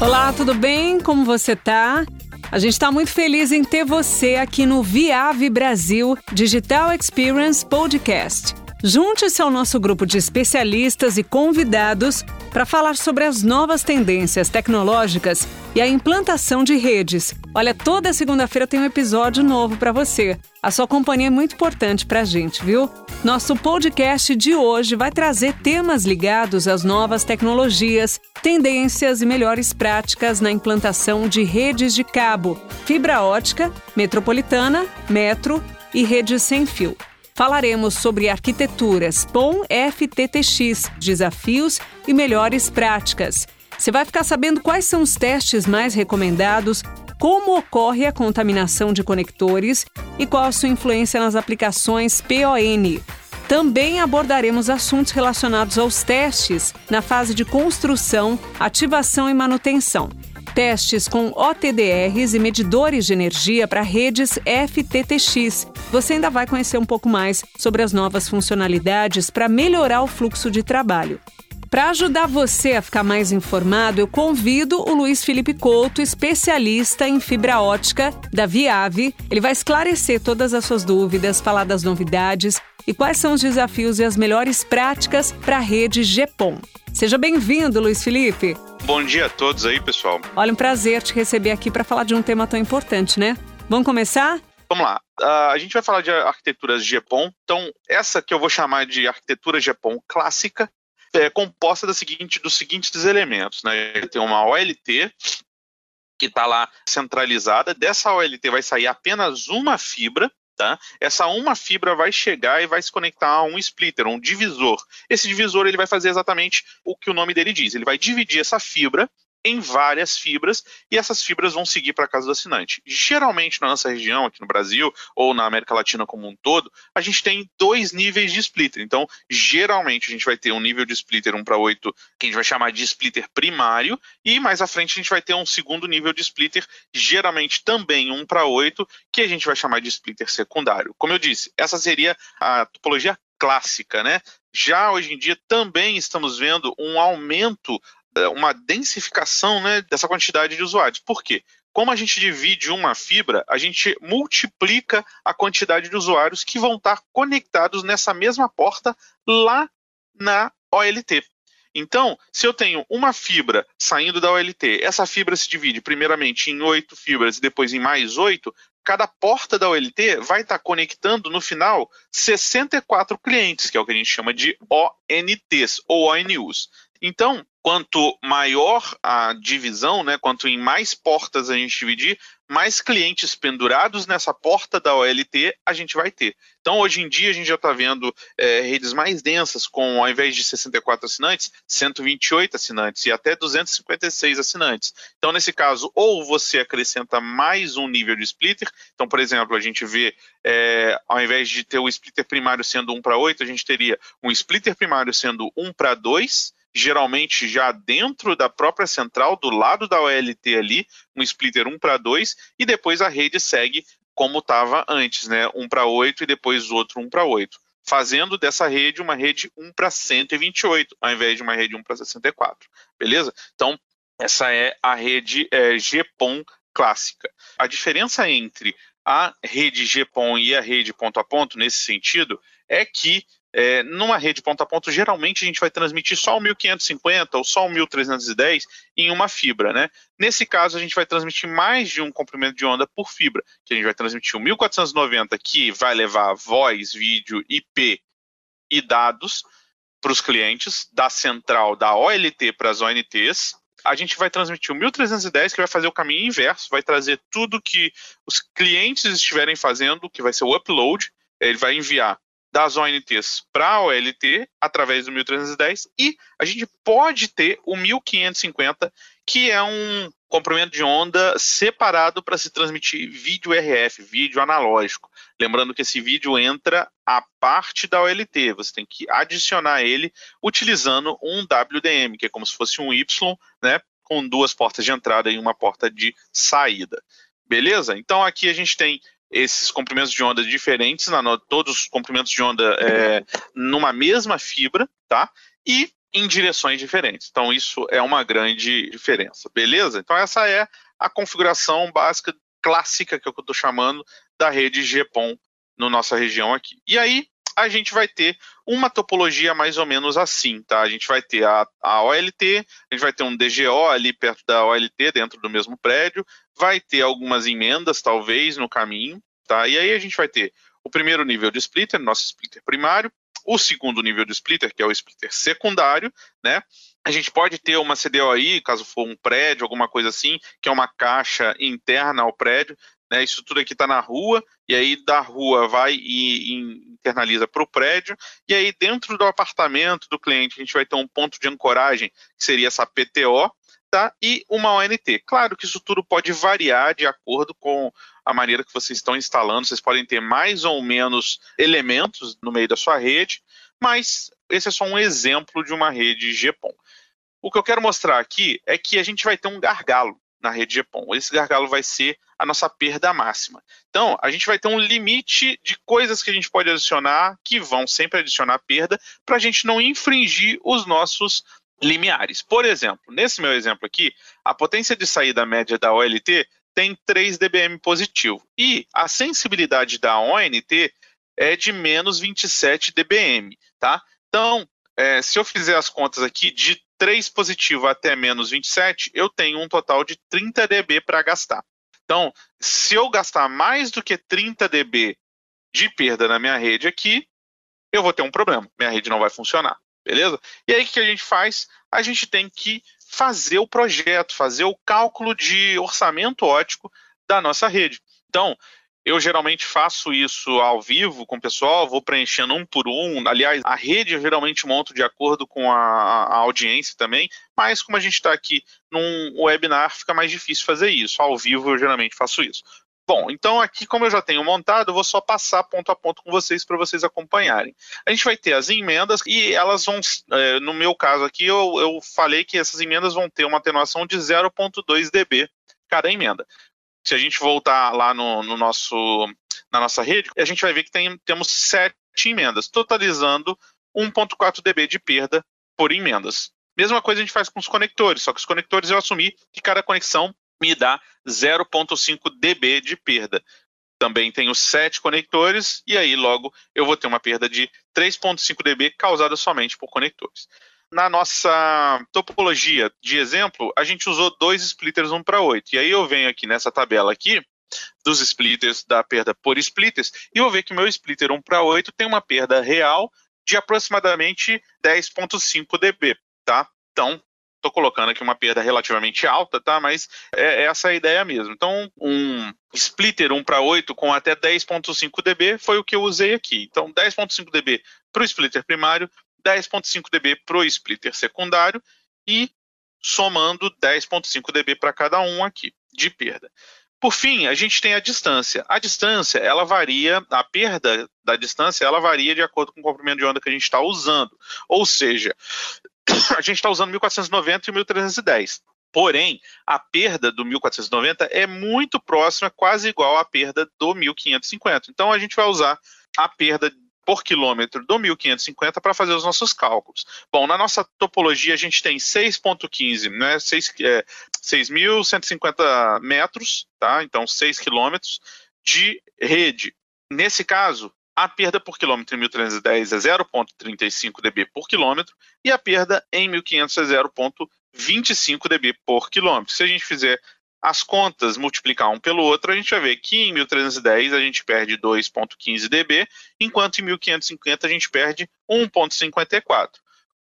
Olá, tudo bem? Como você tá? A gente está muito feliz em ter você aqui no Viave Brasil Digital Experience Podcast. Junte-se ao nosso grupo de especialistas e convidados para falar sobre as novas tendências tecnológicas e a implantação de redes. Olha, toda segunda-feira tem um episódio novo para você. A sua companhia é muito importante para a gente, viu? Nosso podcast de hoje vai trazer temas ligados às novas tecnologias, tendências e melhores práticas na implantação de redes de cabo, fibra ótica, metropolitana, metro e redes sem fio. Falaremos sobre arquiteturas, POM FTTX, desafios e melhores práticas. Você vai ficar sabendo quais são os testes mais recomendados, como ocorre a contaminação de conectores e qual a sua influência nas aplicações PON. Também abordaremos assuntos relacionados aos testes na fase de construção, ativação e manutenção testes com OTDRs e medidores de energia para redes FTTX. Você ainda vai conhecer um pouco mais sobre as novas funcionalidades para melhorar o fluxo de trabalho. Para ajudar você a ficar mais informado, eu convido o Luiz Felipe Couto, especialista em fibra ótica da Viave. Ele vai esclarecer todas as suas dúvidas, falar das novidades e quais são os desafios e as melhores práticas para a rede GPON. Seja bem-vindo, Luiz Felipe. Bom dia a todos aí, pessoal. Olha, um prazer te receber aqui para falar de um tema tão importante, né? Vamos começar? Vamos lá. Uh, a gente vai falar de arquiteturas GPON. Então, essa que eu vou chamar de arquitetura GPON clássica é composta da seguinte, dos seguintes elementos. Né? Tem uma OLT que está lá centralizada. Dessa OLT vai sair apenas uma fibra Tá? Essa uma fibra vai chegar e vai se conectar a um splitter, um divisor. Esse divisor ele vai fazer exatamente o que o nome dele diz. Ele vai dividir essa fibra em várias fibras e essas fibras vão seguir para a casa do assinante. Geralmente na nossa região, aqui no Brasil ou na América Latina como um todo, a gente tem dois níveis de splitter. Então, geralmente a gente vai ter um nível de splitter 1 para 8, que a gente vai chamar de splitter primário, e mais à frente a gente vai ter um segundo nível de splitter, geralmente também 1 para 8, que a gente vai chamar de splitter secundário. Como eu disse, essa seria a topologia clássica, né? Já hoje em dia também estamos vendo um aumento uma densificação né, dessa quantidade de usuários. Por quê? Como a gente divide uma fibra, a gente multiplica a quantidade de usuários que vão estar conectados nessa mesma porta lá na OLT. Então, se eu tenho uma fibra saindo da OLT, essa fibra se divide primeiramente em oito fibras e depois em mais oito, cada porta da OLT vai estar conectando no final 64 clientes, que é o que a gente chama de ONTs ou ONUs. Então, quanto maior a divisão, né, quanto em mais portas a gente dividir, mais clientes pendurados nessa porta da OLT a gente vai ter. Então, hoje em dia, a gente já está vendo é, redes mais densas, com ao invés de 64 assinantes, 128 assinantes e até 256 assinantes. Então, nesse caso, ou você acrescenta mais um nível de splitter. Então, por exemplo, a gente vê, é, ao invés de ter o splitter primário sendo 1 para 8, a gente teria um splitter primário sendo 1 para 2 geralmente já dentro da própria central, do lado da OLT ali, um splitter 1 para 2, e depois a rede segue como estava antes, né? 1 para 8 e depois outro 1 para 8. Fazendo dessa rede uma rede 1 para 128, ao invés de uma rede 1 para 64. Beleza? Então, essa é a rede é, GPON clássica. A diferença entre a rede GPON e a rede ponto a ponto, nesse sentido, é que é, numa rede ponto a ponto, geralmente a gente vai transmitir só o 1550 ou só o 1310 em uma fibra, né? Nesse caso, a gente vai transmitir mais de um comprimento de onda por fibra, que a gente vai transmitir o 1490, que vai levar voz, vídeo, IP e dados para os clientes, da central da OLT para as ONTs. A gente vai transmitir o 1310, que vai fazer o caminho inverso, vai trazer tudo que os clientes estiverem fazendo, que vai ser o upload, ele vai enviar das ONTs para a OLT através do 1310 e a gente pode ter o 1550, que é um comprimento de onda separado para se transmitir vídeo RF, vídeo analógico. Lembrando que esse vídeo entra a parte da OLT, você tem que adicionar ele utilizando um WDM, que é como se fosse um Y, né, com duas portas de entrada e uma porta de saída. Beleza? Então aqui a gente tem esses comprimentos de onda diferentes, na, todos os comprimentos de onda é, numa mesma fibra, tá? E em direções diferentes. Então, isso é uma grande diferença, beleza? Então, essa é a configuração básica clássica que eu estou chamando da rede GPON na nossa região aqui. E aí, a gente vai ter uma topologia mais ou menos assim, tá? A gente vai ter a, a OLT, a gente vai ter um DGO ali perto da OLT, dentro do mesmo prédio, vai ter algumas emendas, talvez, no caminho, tá? E aí a gente vai ter o primeiro nível de splitter, nosso splitter primário, o segundo nível de splitter, que é o splitter secundário, né? A gente pode ter uma CDOI, caso for um prédio, alguma coisa assim, que é uma caixa interna ao prédio, né? Isso tudo aqui está na rua, e aí da rua vai e, e internaliza para o prédio, e aí dentro do apartamento do cliente a gente vai ter um ponto de ancoragem, que seria essa PTO, tá? e uma ONT. Claro que isso tudo pode variar de acordo com a maneira que vocês estão instalando, vocês podem ter mais ou menos elementos no meio da sua rede, mas esse é só um exemplo de uma rede GPON. O que eu quero mostrar aqui é que a gente vai ter um gargalo na rede GPON. Esse gargalo vai ser a nossa perda máxima. Então, a gente vai ter um limite de coisas que a gente pode adicionar, que vão sempre adicionar perda, para a gente não infringir os nossos limiares. Por exemplo, nesse meu exemplo aqui, a potência de saída média da OLT tem 3 dBm positivo e a sensibilidade da ONT é de menos 27 dBm, tá? Então, é, se eu fizer as contas aqui, de 3 positivo até menos 27, eu tenho um total de 30 dB para gastar. Então, se eu gastar mais do que 30 dB de perda na minha rede aqui, eu vou ter um problema. Minha rede não vai funcionar, beleza? E aí o que a gente faz? A gente tem que fazer o projeto, fazer o cálculo de orçamento ótico da nossa rede. Então, eu geralmente faço isso ao vivo com o pessoal, vou preenchendo um por um. Aliás, a rede eu geralmente monto de acordo com a, a audiência também, mas como a gente está aqui num webinar, fica mais difícil fazer isso. Ao vivo eu geralmente faço isso. Bom, então aqui, como eu já tenho montado, eu vou só passar ponto a ponto com vocês para vocês acompanharem. A gente vai ter as emendas e elas vão, é, no meu caso aqui, eu, eu falei que essas emendas vão ter uma atenuação de 0,2 dB cada emenda se a gente voltar lá no, no nosso, na nossa rede, a gente vai ver que tem, temos sete emendas, totalizando 1,4 dB de perda por emendas. Mesma coisa a gente faz com os conectores, só que os conectores eu assumi que cada conexão me dá 0,5 dB de perda. Também tenho sete conectores, e aí logo eu vou ter uma perda de 3,5 dB causada somente por conectores. Na nossa topologia de exemplo, a gente usou dois splitters 1 para 8. E aí eu venho aqui nessa tabela aqui, dos splitters da perda por splitters, e vou ver que meu splitter 1 para 8 tem uma perda real de aproximadamente 10.5 dB, tá? Então, estou colocando aqui uma perda relativamente alta, tá? Mas é, é essa a ideia mesmo. Então, um splitter 1 para 8 com até 10.5 dB foi o que eu usei aqui. Então, 10.5 dB para o splitter primário, 10.5 dB para o splitter secundário e somando 10.5 dB para cada um aqui de perda. Por fim, a gente tem a distância. A distância, ela varia, a perda da distância, ela varia de acordo com o comprimento de onda que a gente está usando. Ou seja, a gente está usando 1490 e 1310. Porém, a perda do 1490 é muito próxima, quase igual à perda do 1550. Então, a gente vai usar a perda por quilômetro do 1550 para fazer os nossos cálculos. Bom, na nossa topologia a gente tem 6.15, né, 6.150 é, metros, tá? Então 6 quilômetros de rede. Nesse caso, a perda por quilômetro em 1310 é 0.35 dB por quilômetro e a perda em 1500 é 0.25 dB por quilômetro. Se a gente fizer as contas, multiplicar um pelo outro, a gente vai ver que em 1310 a gente perde 2,15 dB, enquanto em 1550 a gente perde 1,54.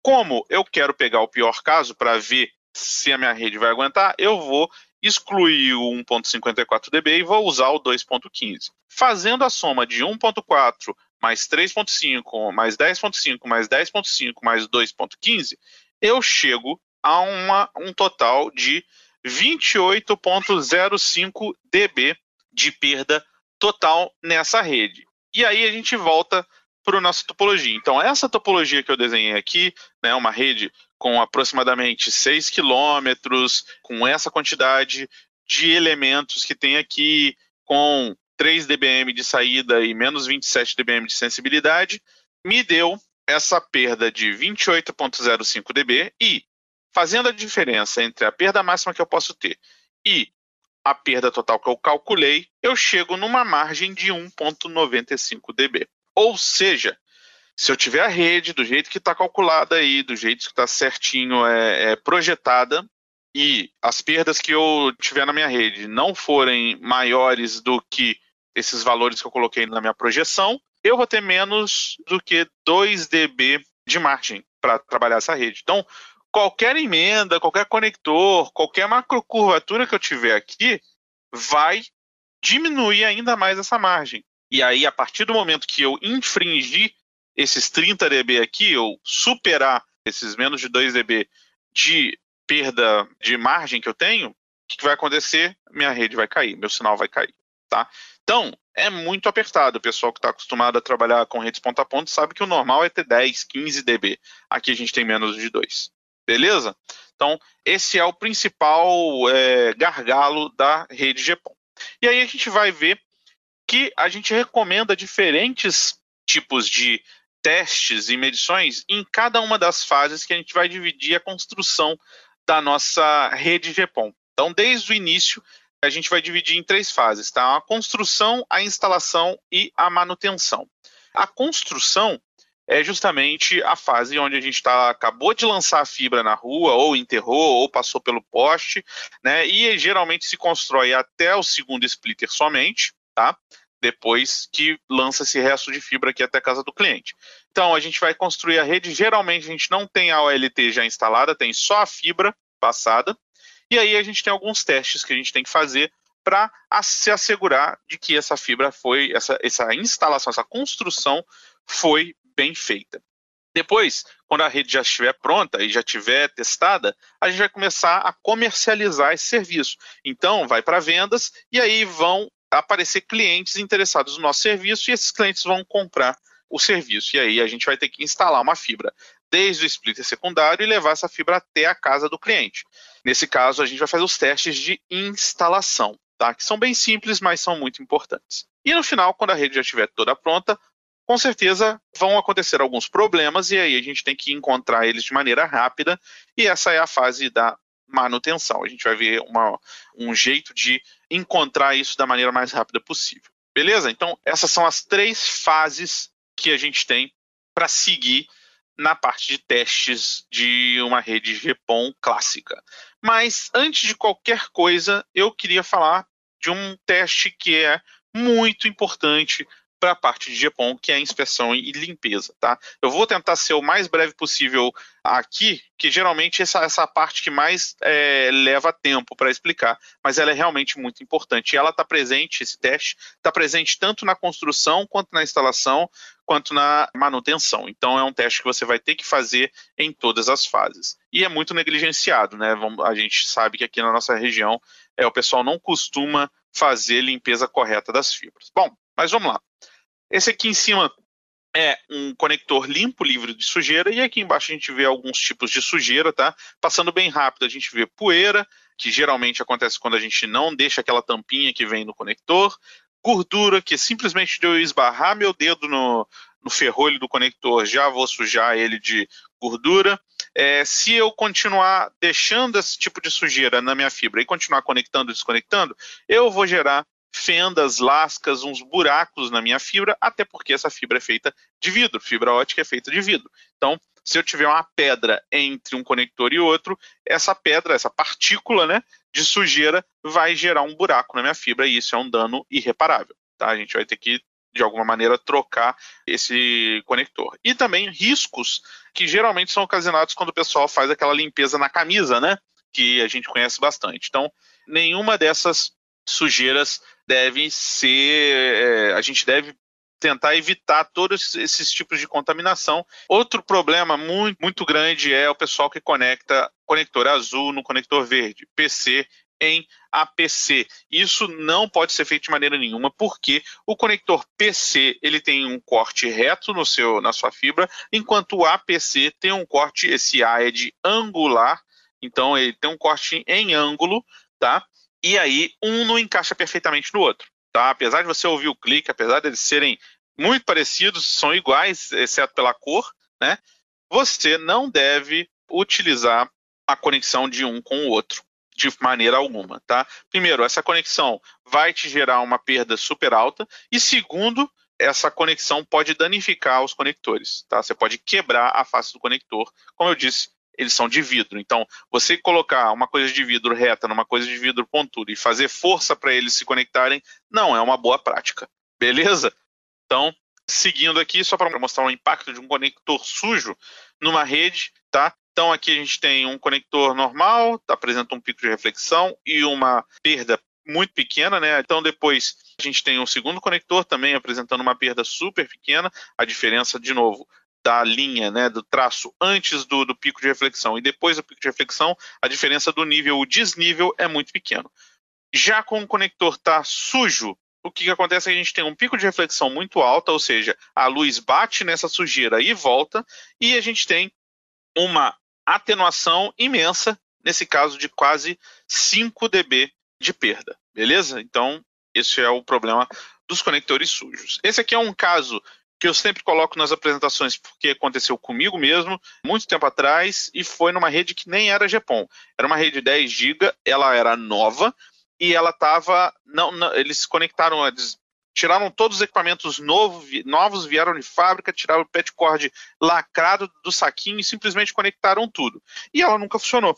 Como eu quero pegar o pior caso para ver se a minha rede vai aguentar, eu vou excluir o 1,54 dB e vou usar o 2,15. Fazendo a soma de 1,4 mais 3,5 mais 10,5 mais 10,5 mais 2,15, eu chego a uma, um total de 28,05 dB de perda total nessa rede. E aí a gente volta para a nossa topologia. Então, essa topologia que eu desenhei aqui, né, uma rede com aproximadamente 6 quilômetros, com essa quantidade de elementos que tem aqui, com 3 dBm de saída e menos 27 dBm de sensibilidade, me deu essa perda de 28,05 dB e fazendo a diferença entre a perda máxima que eu posso ter e a perda total que eu calculei, eu chego numa margem de 1,95 dB. Ou seja, se eu tiver a rede do jeito que está calculada aí, do jeito que está certinho é, é, projetada, e as perdas que eu tiver na minha rede não forem maiores do que esses valores que eu coloquei na minha projeção, eu vou ter menos do que 2 dB de margem para trabalhar essa rede. Então, qualquer emenda, qualquer conector, qualquer macrocurvatura que eu tiver aqui, vai diminuir ainda mais essa margem. E aí, a partir do momento que eu infringir esses 30 dB aqui, eu superar esses menos de 2 dB de perda de margem que eu tenho, o que vai acontecer? Minha rede vai cair, meu sinal vai cair, tá? Então, é muito apertado. O pessoal que está acostumado a trabalhar com redes ponta a ponta sabe que o normal é ter 10, 15 dB. Aqui a gente tem menos de 2. Beleza? Então, esse é o principal é, gargalo da rede GPON. E aí a gente vai ver que a gente recomenda diferentes tipos de testes e medições em cada uma das fases que a gente vai dividir a construção da nossa rede GPON. Então, desde o início, a gente vai dividir em três fases, tá? A construção, a instalação e a manutenção. A construção é justamente a fase onde a gente tá, acabou de lançar a fibra na rua, ou enterrou, ou passou pelo poste, né? E geralmente se constrói até o segundo splitter somente, tá? depois que lança esse resto de fibra aqui até a casa do cliente. Então, a gente vai construir a rede. Geralmente, a gente não tem a OLT já instalada, tem só a fibra passada. E aí, a gente tem alguns testes que a gente tem que fazer para se assegurar de que essa fibra foi, essa, essa instalação, essa construção foi bem feita. Depois, quando a rede já estiver pronta e já estiver testada, a gente vai começar a comercializar esse serviço. Então, vai para vendas e aí vão aparecer clientes interessados no nosso serviço e esses clientes vão comprar o serviço. E aí a gente vai ter que instalar uma fibra desde o splitter secundário e levar essa fibra até a casa do cliente. Nesse caso, a gente vai fazer os testes de instalação, tá? que são bem simples, mas são muito importantes. E no final, quando a rede já estiver toda pronta, com certeza vão acontecer alguns problemas e aí a gente tem que encontrar eles de maneira rápida e essa é a fase da manutenção. A gente vai ver uma, um jeito de encontrar isso da maneira mais rápida possível. Beleza? Então, essas são as três fases que a gente tem para seguir na parte de testes de uma rede GPON clássica. Mas antes de qualquer coisa, eu queria falar de um teste que é muito importante para a parte de GPON, que é a inspeção e limpeza, tá? Eu vou tentar ser o mais breve possível aqui, que geralmente essa, essa parte que mais é, leva tempo para explicar, mas ela é realmente muito importante. E ela está presente, esse teste está presente tanto na construção, quanto na instalação, quanto na manutenção. Então é um teste que você vai ter que fazer em todas as fases. E é muito negligenciado, né? A gente sabe que aqui na nossa região é, o pessoal não costuma fazer limpeza correta das fibras. Bom, mas vamos lá. Esse aqui em cima é um conector limpo, livre de sujeira, e aqui embaixo a gente vê alguns tipos de sujeira, tá? Passando bem rápido, a gente vê poeira, que geralmente acontece quando a gente não deixa aquela tampinha que vem no conector, gordura, que simplesmente de eu esbarrar meu dedo no, no ferrolho do conector, já vou sujar ele de gordura. É, se eu continuar deixando esse tipo de sujeira na minha fibra e continuar conectando e desconectando, eu vou gerar fendas, lascas, uns buracos na minha fibra, até porque essa fibra é feita de vidro, fibra ótica é feita de vidro. Então, se eu tiver uma pedra entre um conector e outro, essa pedra, essa partícula né, de sujeira vai gerar um buraco na minha fibra e isso é um dano irreparável. Tá? A gente vai ter que, de alguma maneira, trocar esse conector. E também riscos que geralmente são ocasionados quando o pessoal faz aquela limpeza na camisa, né? Que a gente conhece bastante. Então, nenhuma dessas sujeiras deve ser. É, a gente deve tentar evitar todos esses tipos de contaminação. Outro problema muito, muito grande é o pessoal que conecta conector azul no conector verde, PC em APC. Isso não pode ser feito de maneira nenhuma, porque o conector PC ele tem um corte reto no seu, na sua fibra, enquanto o APC tem um corte, esse A é de angular, então ele tem um corte em ângulo, tá? E aí um não encaixa perfeitamente no outro. Tá? Apesar de você ouvir o clique, apesar de eles serem muito parecidos, são iguais, exceto pela cor, né? Você não deve utilizar a conexão de um com o outro de maneira alguma, tá? Primeiro, essa conexão vai te gerar uma perda super alta e segundo, essa conexão pode danificar os conectores, tá? Você pode quebrar a face do conector. Como eu disse, eles são de vidro. Então, você colocar uma coisa de vidro reta numa coisa de vidro pontuda e fazer força para eles se conectarem, não é uma boa prática. Beleza? Então, seguindo aqui, só para mostrar o impacto de um conector sujo numa rede, tá? Então aqui a gente tem um conector normal, apresenta um pico de reflexão e uma perda muito pequena, né? Então depois a gente tem um segundo conector também apresentando uma perda super pequena. A diferença, de novo, da linha, né, do traço antes do, do pico de reflexão e depois do pico de reflexão, a diferença do nível, o desnível é muito pequeno. Já com o conector tá sujo, o que, que acontece é que a gente tem um pico de reflexão muito alto, ou seja, a luz bate nessa sujeira e volta, e a gente tem uma atenuação imensa, nesse caso de quase 5 dB de perda, beleza? Então, esse é o problema dos conectores sujos. Esse aqui é um caso que eu sempre coloco nas apresentações porque aconteceu comigo mesmo, muito tempo atrás, e foi numa rede que nem era GPON. Era uma rede 10 GB, ela era nova, e ela estava. Não, não, eles conectaram, eles tiraram todos os equipamentos novo, novos, vieram de fábrica, tiraram o pet cord lacrado do saquinho e simplesmente conectaram tudo. E ela nunca funcionou.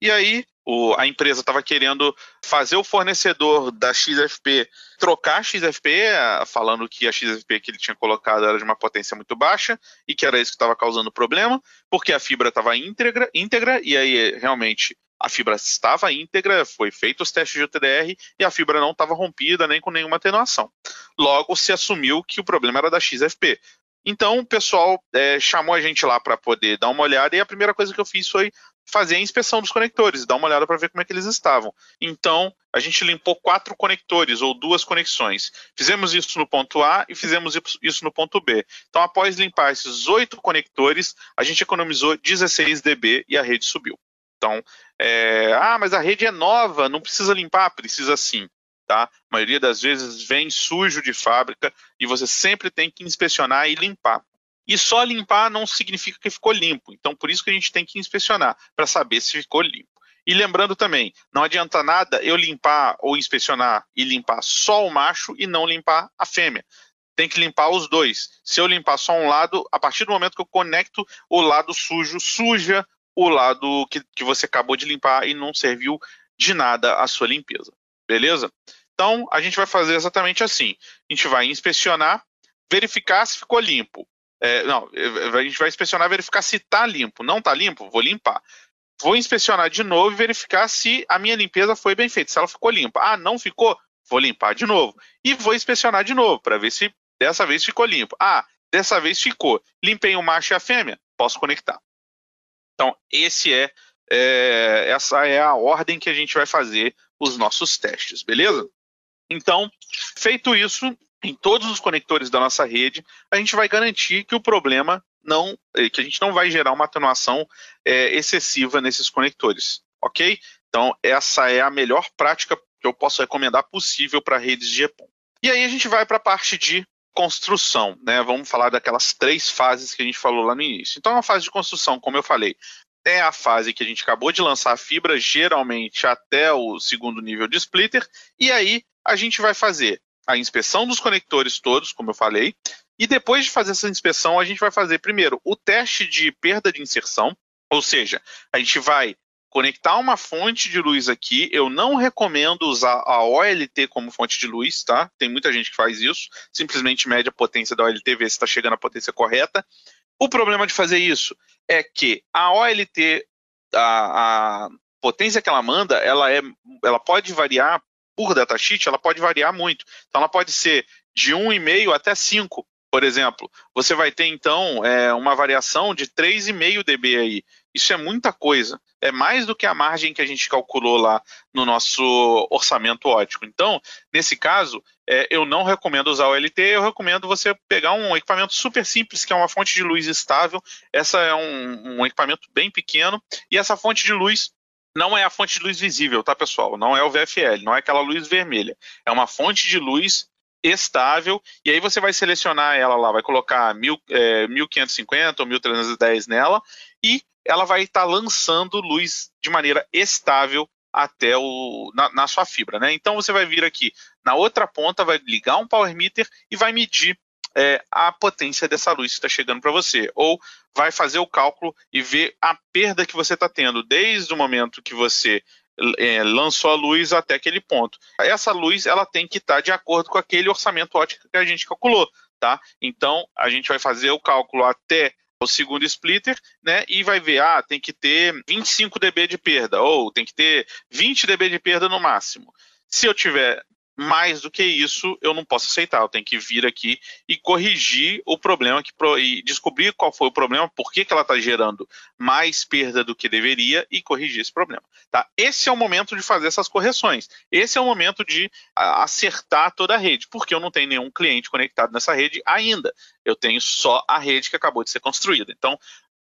E aí o, a empresa estava querendo fazer o fornecedor da XFP trocar a XFP, falando que a XFP que ele tinha colocado era de uma potência muito baixa e que era isso que estava causando problema, porque a fibra estava íntegra, íntegra, e aí realmente a fibra estava íntegra, foi feito os testes de UTDR e a fibra não estava rompida nem com nenhuma atenuação. Logo, se assumiu que o problema era da XFP. Então, o pessoal é, chamou a gente lá para poder dar uma olhada e a primeira coisa que eu fiz foi fazer a inspeção dos conectores, dar uma olhada para ver como é que eles estavam. Então, a gente limpou quatro conectores ou duas conexões. Fizemos isso no ponto A e fizemos isso no ponto B. Então, após limpar esses oito conectores, a gente economizou 16 dB e a rede subiu. Então, é, ah, mas a rede é nova, não precisa limpar, precisa sim. Tá? A maioria das vezes vem sujo de fábrica e você sempre tem que inspecionar e limpar. E só limpar não significa que ficou limpo. Então, por isso que a gente tem que inspecionar, para saber se ficou limpo. E lembrando também, não adianta nada eu limpar ou inspecionar e limpar só o macho e não limpar a fêmea. Tem que limpar os dois. Se eu limpar só um lado, a partir do momento que eu conecto o lado sujo, suja o lado que, que você acabou de limpar e não serviu de nada a sua limpeza. Beleza? Então, a gente vai fazer exatamente assim. A gente vai inspecionar, verificar se ficou limpo. É, não, a gente vai inspecionar, verificar se está limpo. Não está limpo? Vou limpar. Vou inspecionar de novo e verificar se a minha limpeza foi bem feita, se ela ficou limpa. Ah, não ficou? Vou limpar de novo. E vou inspecionar de novo para ver se dessa vez ficou limpo. Ah, dessa vez ficou. Limpei o macho e a fêmea? Posso conectar. Então, esse é, é, essa é a ordem que a gente vai fazer os nossos testes, beleza? Então, feito isso, em todos os conectores da nossa rede, a gente vai garantir que o problema não, é, que a gente não vai gerar uma atenuação é, excessiva nesses conectores, ok? Então, essa é a melhor prática que eu posso recomendar possível para redes de EPON. E aí a gente vai para a parte de construção, né? Vamos falar daquelas três fases que a gente falou lá no início. Então, a fase de construção, como eu falei, é a fase que a gente acabou de lançar a fibra, geralmente até o segundo nível de splitter, e aí a gente vai fazer a inspeção dos conectores todos, como eu falei, e depois de fazer essa inspeção, a gente vai fazer primeiro o teste de perda de inserção, ou seja, a gente vai conectar uma fonte de luz aqui. Eu não recomendo usar a OLT como fonte de luz, tá? Tem muita gente que faz isso. Simplesmente mede a potência da OLT, vê se está chegando à potência correta. O problema de fazer isso é que a OLT, a, a potência que ela manda, ela, é, ela pode variar por datasheet, ela pode variar muito. Então, ela pode ser de 1,5 até 5, por exemplo. Você vai ter, então, é, uma variação de 3,5 dB aí. Isso é muita coisa. É mais do que a margem que a gente calculou lá no nosso orçamento ótico. Então, nesse caso, é, eu não recomendo usar o LT, eu recomendo você pegar um equipamento super simples, que é uma fonte de luz estável. Essa é um, um equipamento bem pequeno, e essa fonte de luz não é a fonte de luz visível, tá, pessoal? Não é o VFL, não é aquela luz vermelha. É uma fonte de luz estável, e aí você vai selecionar ela lá, vai colocar mil, é, 1550 ou 1310 nela, e ela vai estar tá lançando luz de maneira estável até o, na, na, sua fibra. Né? Então você vai vir aqui na outra ponta, vai ligar um power meter e vai medir é, a potência dessa luz que está chegando para você. Ou vai fazer o cálculo e ver a perda que você está tendo desde o momento que você é, lançou a luz até aquele ponto. Essa luz ela tem que estar tá de acordo com aquele orçamento ótico que a gente calculou, tá? Então a gente vai fazer o cálculo até o segundo splitter, né? E vai ver, ah, tem que ter 25 dB de perda ou tem que ter 20 dB de perda no máximo. Se eu tiver mais do que isso, eu não posso aceitar. Eu tenho que vir aqui e corrigir o problema que, e descobrir qual foi o problema, por que, que ela está gerando mais perda do que deveria e corrigir esse problema. Tá? Esse é o momento de fazer essas correções. Esse é o momento de acertar toda a rede, porque eu não tenho nenhum cliente conectado nessa rede ainda. Eu tenho só a rede que acabou de ser construída. Então,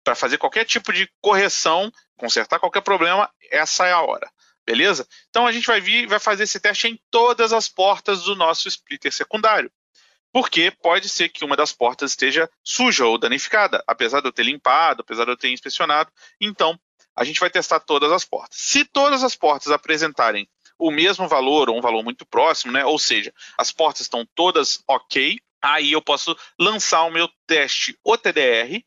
para fazer qualquer tipo de correção, consertar qualquer problema, essa é a hora. Beleza? Então a gente vai vir vai fazer esse teste em todas as portas do nosso splitter secundário. Porque pode ser que uma das portas esteja suja ou danificada, apesar de eu ter limpado, apesar de eu ter inspecionado. Então, a gente vai testar todas as portas. Se todas as portas apresentarem o mesmo valor ou um valor muito próximo, né? Ou seja, as portas estão todas ok, aí eu posso lançar o meu teste OTDR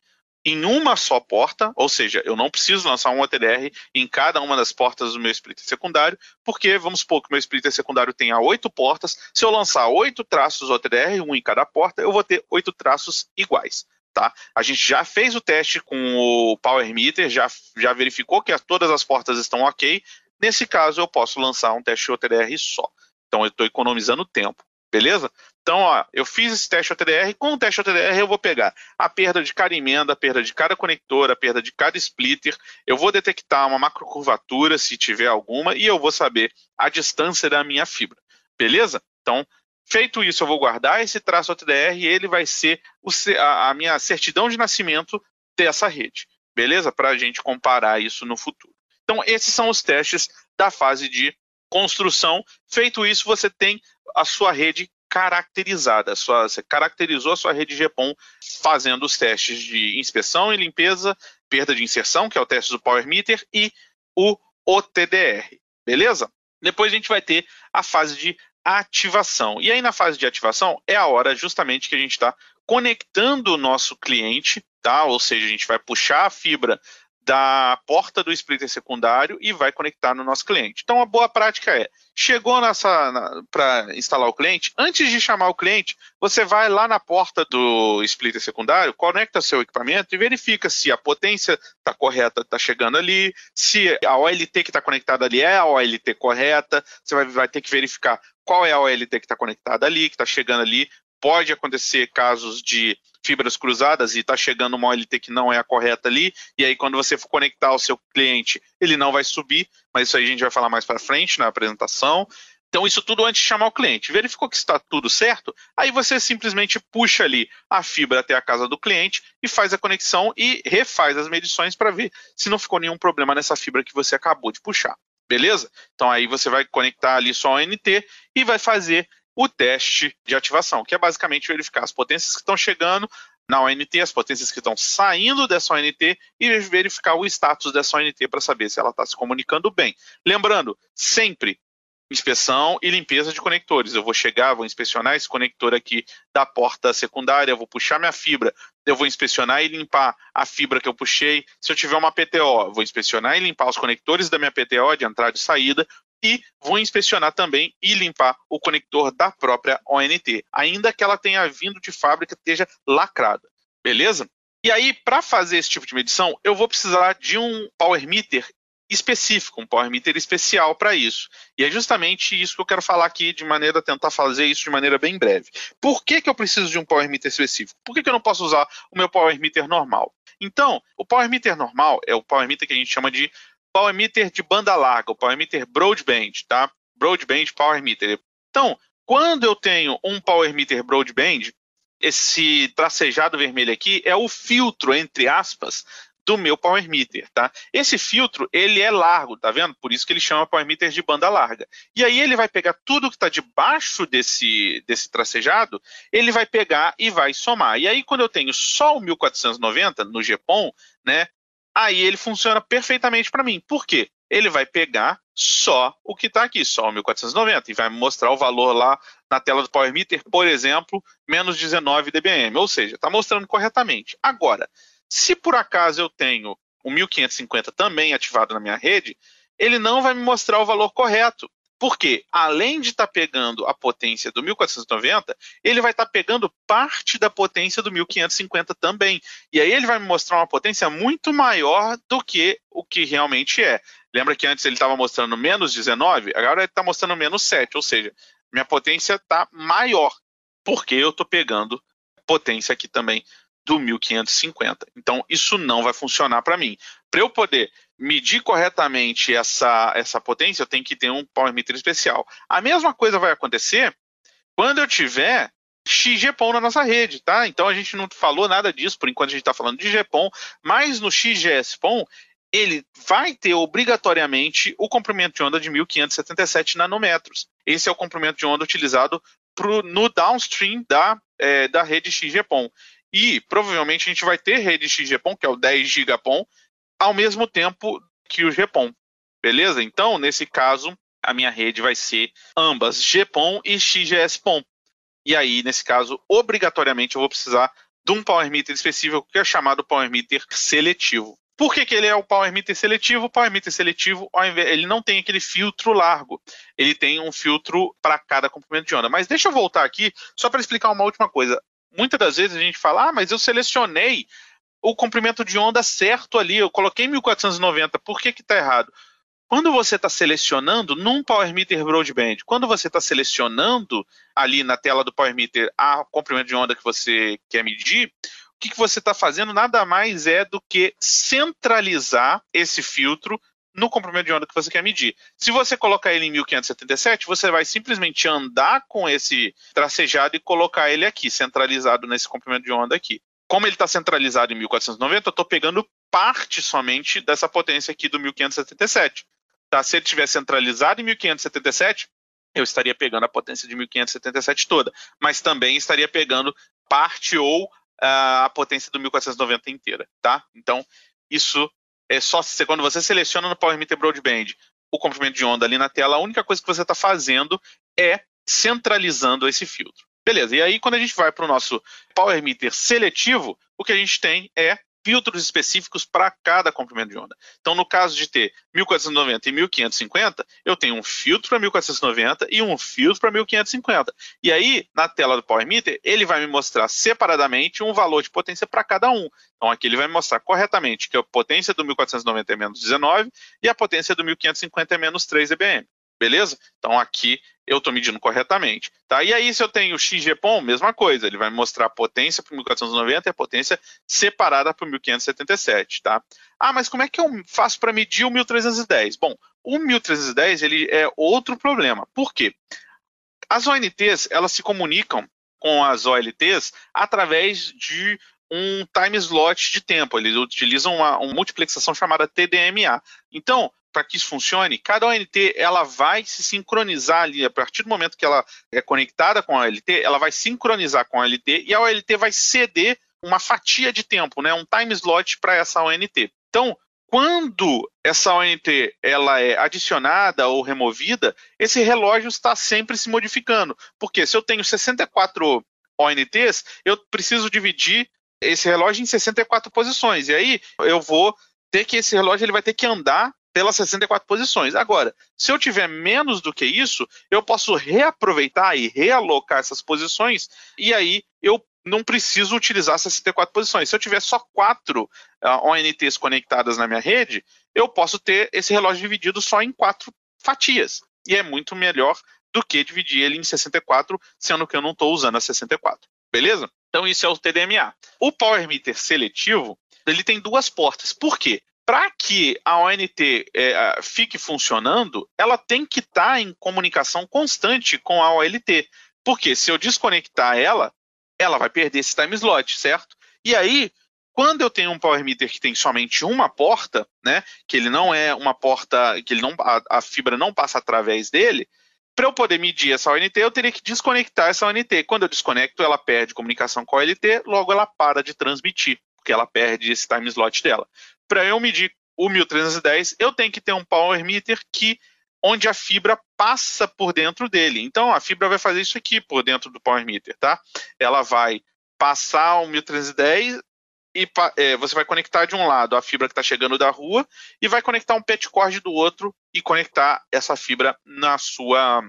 em uma só porta, ou seja, eu não preciso lançar um OTDR em cada uma das portas do meu splitter secundário, porque vamos supor que meu splitter secundário tenha oito portas, se eu lançar oito traços OTDR, um em cada porta, eu vou ter oito traços iguais. Tá? A gente já fez o teste com o Power Meter, já, já verificou que todas as portas estão ok. Nesse caso, eu posso lançar um teste OTDR só. Então, eu estou economizando tempo. Beleza? Então, ó, eu fiz esse teste OTDR. Com o teste OTDR, eu vou pegar a perda de cada emenda, a perda de cada conector, a perda de cada splitter. Eu vou detectar uma macrocurvatura, se tiver alguma, e eu vou saber a distância da minha fibra. Beleza? Então, feito isso, eu vou guardar esse traço OTDR e ele vai ser a minha certidão de nascimento dessa rede. Beleza? Para a gente comparar isso no futuro. Então, esses são os testes da fase de construção. Feito isso, você tem a sua rede caracterizada. Sua, você caracterizou a sua rede GPON fazendo os testes de inspeção e limpeza, perda de inserção, que é o teste do Power Meter, e o OTDR. Beleza? Depois a gente vai ter a fase de ativação. E aí, na fase de ativação, é a hora justamente que a gente está conectando o nosso cliente, tá? Ou seja, a gente vai puxar a fibra da porta do splitter secundário e vai conectar no nosso cliente. Então, a boa prática é: chegou para instalar o cliente, antes de chamar o cliente, você vai lá na porta do splitter secundário, conecta seu equipamento e verifica se a potência está correta, está chegando ali, se a OLT que está conectada ali é a OLT correta, você vai, vai ter que verificar qual é a OLT que está conectada ali, que está chegando ali, pode acontecer casos de fibras cruzadas e está chegando uma OLT que não é a correta ali, e aí quando você for conectar ao seu cliente, ele não vai subir, mas isso aí a gente vai falar mais para frente na apresentação. Então, isso tudo antes de chamar o cliente. Verificou que está tudo certo? Aí você simplesmente puxa ali a fibra até a casa do cliente e faz a conexão e refaz as medições para ver se não ficou nenhum problema nessa fibra que você acabou de puxar. Beleza? Então aí você vai conectar ali só o NT e vai fazer o teste de ativação, que é basicamente verificar as potências que estão chegando na ONT, as potências que estão saindo dessa ONT e verificar o status dessa ONT para saber se ela está se comunicando bem. Lembrando, sempre inspeção e limpeza de conectores. Eu vou chegar, vou inspecionar esse conector aqui da porta secundária, vou puxar minha fibra, eu vou inspecionar e limpar a fibra que eu puxei. Se eu tiver uma PTO, vou inspecionar e limpar os conectores da minha PTO de entrada e saída e vou inspecionar também e limpar o conector da própria ONT, ainda que ela tenha vindo de fábrica esteja lacrada, beleza? E aí, para fazer esse tipo de medição, eu vou precisar de um power meter específico, um power meter especial para isso. E é justamente isso que eu quero falar aqui de maneira, tentar fazer isso de maneira bem breve. Por que, que eu preciso de um power meter específico? Por que, que eu não posso usar o meu power meter normal? Então, o power meter normal é o power meter que a gente chama de power meter de banda larga, o power meter broadband, tá? Broadband power meter. Então, quando eu tenho um power meter broadband, esse tracejado vermelho aqui é o filtro, entre aspas, do meu power meter, tá? Esse filtro, ele é largo, tá vendo? Por isso que ele chama power meter de banda larga. E aí ele vai pegar tudo que está debaixo desse, desse tracejado, ele vai pegar e vai somar. E aí quando eu tenho só o 1490 no GPON, né? Aí ele funciona perfeitamente para mim. Por quê? Ele vai pegar só o que está aqui, só o 1490, e vai mostrar o valor lá na tela do Power Meter, por exemplo, menos 19 dBm, ou seja, está mostrando corretamente. Agora, se por acaso eu tenho o 1550 também ativado na minha rede, ele não vai me mostrar o valor correto. Porque, além de estar tá pegando a potência do 1490, ele vai estar tá pegando parte da potência do 1550 também. E aí ele vai me mostrar uma potência muito maior do que o que realmente é. Lembra que antes ele estava mostrando menos 19? Agora ele está mostrando menos 7. Ou seja, minha potência está maior. Porque eu estou pegando potência aqui também do 1550. Então, isso não vai funcionar para mim. Para eu poder medir corretamente essa, essa potência, eu tenho que ter um power meter especial. A mesma coisa vai acontecer quando eu tiver XGPON na nossa rede, tá? Então a gente não falou nada disso, por enquanto a gente está falando de GPON, mas no XGS-PON ele vai ter obrigatoriamente o comprimento de onda de 1577 nanômetros. Esse é o comprimento de onda utilizado pro, no downstream da, é, da rede XGPON. E provavelmente a gente vai ter rede XGPON, que é o 10 gigapon, ao mesmo tempo que o GPON. Beleza? Então, nesse caso, a minha rede vai ser ambas GPON e XGS-PON. E aí, nesse caso, obrigatoriamente eu vou precisar de um power meter específico que é chamado power meter seletivo. Por que, que ele é o power meter seletivo? O power meter seletivo, ele não tem aquele filtro largo, ele tem um filtro para cada comprimento de onda. Mas deixa eu voltar aqui só para explicar uma última coisa muitas das vezes a gente fala, ah, mas eu selecionei o comprimento de onda certo ali, eu coloquei 1490, por que está errado? Quando você está selecionando num Power Meter Broadband, quando você está selecionando ali na tela do Power Meter a comprimento de onda que você quer medir, o que, que você está fazendo nada mais é do que centralizar esse filtro no comprimento de onda que você quer medir. Se você colocar ele em 1577, você vai simplesmente andar com esse tracejado e colocar ele aqui, centralizado nesse comprimento de onda aqui. Como ele está centralizado em 1490, eu estou pegando parte somente dessa potência aqui do 1577. Tá? Se ele tivesse centralizado em 1577, eu estaria pegando a potência de 1577 toda, mas também estaria pegando parte ou uh, a potência do 1490 inteira, tá? Então, isso é só se, quando você seleciona no Power Meter Broadband o comprimento de onda ali na tela, a única coisa que você está fazendo é centralizando esse filtro. Beleza, e aí quando a gente vai para o nosso Power Meter seletivo, o que a gente tem é filtros específicos para cada comprimento de onda. Então, no caso de ter 1490 e 1550, eu tenho um filtro para 1490 e um filtro para 1550. E aí, na tela do Power Meter, ele vai me mostrar separadamente um valor de potência para cada um. Então, aqui ele vai me mostrar corretamente que a potência do 1490 é menos 19 e a potência do 1550 é menos 3 dBm. Beleza? Então aqui eu estou medindo corretamente. Tá? E aí, se eu tenho o XGPON, mesma coisa, ele vai mostrar a potência para o 1490 e a potência separada para o 1577. Tá? Ah, mas como é que eu faço para medir o 1310? Bom, o 1310 ele é outro problema. Por quê? As ONTs elas se comunicam com as OLTs através de um time slot de tempo. Eles utilizam uma, uma multiplexação chamada TDMA. Então, para que isso funcione, cada ONT ela vai se sincronizar ali, a partir do momento que ela é conectada com a OLT, ela vai sincronizar com a OLT e a OLT vai ceder uma fatia de tempo, né, um time slot para essa ONT. Então, quando essa ONT ela é adicionada ou removida, esse relógio está sempre se modificando. Porque se eu tenho 64 ONTs, eu preciso dividir esse relógio em 64 posições. E aí eu vou ter que esse relógio ele vai ter que andar pelas 64 posições. Agora, se eu tiver menos do que isso, eu posso reaproveitar e realocar essas posições e aí eu não preciso utilizar 64 posições. Se eu tiver só quatro uh, ah, ONTs conectadas na minha rede, eu posso ter esse relógio dividido só em quatro fatias. E é muito melhor do que dividir ele em 64, sendo que eu não estou usando a 64. Beleza? Então isso é o TDMA. O Power Meter seletivo, ele tem duas portas. Por quê? Para que a ONT é, fique funcionando, ela tem que estar tá em comunicação constante com a OLT. Porque se eu desconectar ela, ela vai perder esse time slot, certo? E aí, Quando eu tenho um power meter que tem somente uma porta, né, que ele não é uma porta, que ele não, a, a fibra não passa através dele, para eu poder medir essa ONT, eu teria que desconectar essa ONT. Quando eu desconecto, ela perde comunicação com a OLT, logo ela para de transmitir, porque ela perde esse time slot dela. Para eu medir o 1310, eu tenho que ter um power meter que onde a fibra passa por dentro dele. Então a fibra vai fazer isso aqui por dentro do power meter, tá? Ela vai passar o 1310 e é, você vai conectar de um lado a fibra que está chegando da rua e vai conectar um pet cord do outro e conectar essa fibra na sua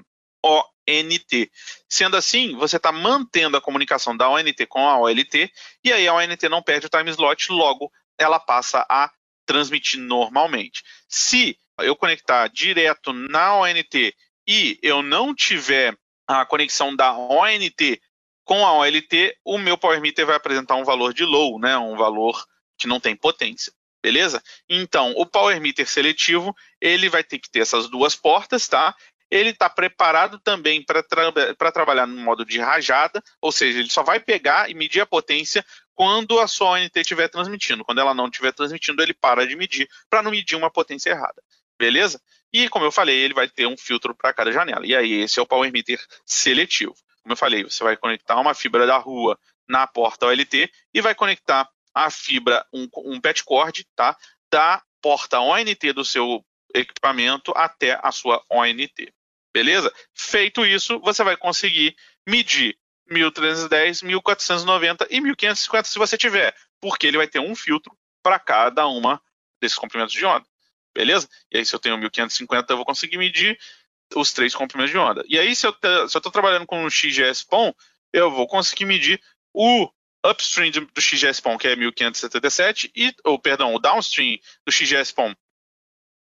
ONT. Sendo assim, você está mantendo a comunicação da ONT com a OLT e aí a ONT não perde o time slot, logo ela passa a transmitir normalmente. Se eu conectar direto na ONT e eu não tiver a conexão da ONT com a OLT, o meu Power Meter vai apresentar um valor de low, né, um valor que não tem potência. Beleza? Então, o Power Meter seletivo, ele vai ter que ter essas duas portas, tá? Ele está preparado também para tra trabalhar no modo de rajada, ou seja, ele só vai pegar e medir a potência quando a sua ONT estiver transmitindo. Quando ela não estiver transmitindo, ele para de medir, para não medir uma potência errada. Beleza? E como eu falei, ele vai ter um filtro para cada janela. E aí, esse é o Power Meter seletivo. Como eu falei, você vai conectar uma fibra da rua na porta OLT e vai conectar a fibra, um, um PET cord, tá? Da porta ONT do seu equipamento até a sua ONT. Beleza? Feito isso, você vai conseguir medir 1310, 1490 e 1550 se você tiver, porque ele vai ter um filtro para cada uma desses comprimentos de onda. Beleza? E aí, se eu tenho 1550, eu vou conseguir medir os três comprimentos de onda. E aí, se eu estou trabalhando com um XGS-PON, eu vou conseguir medir o upstream do XGS-PON, que é 1577, e, ou, perdão, o downstream do XGS-PON,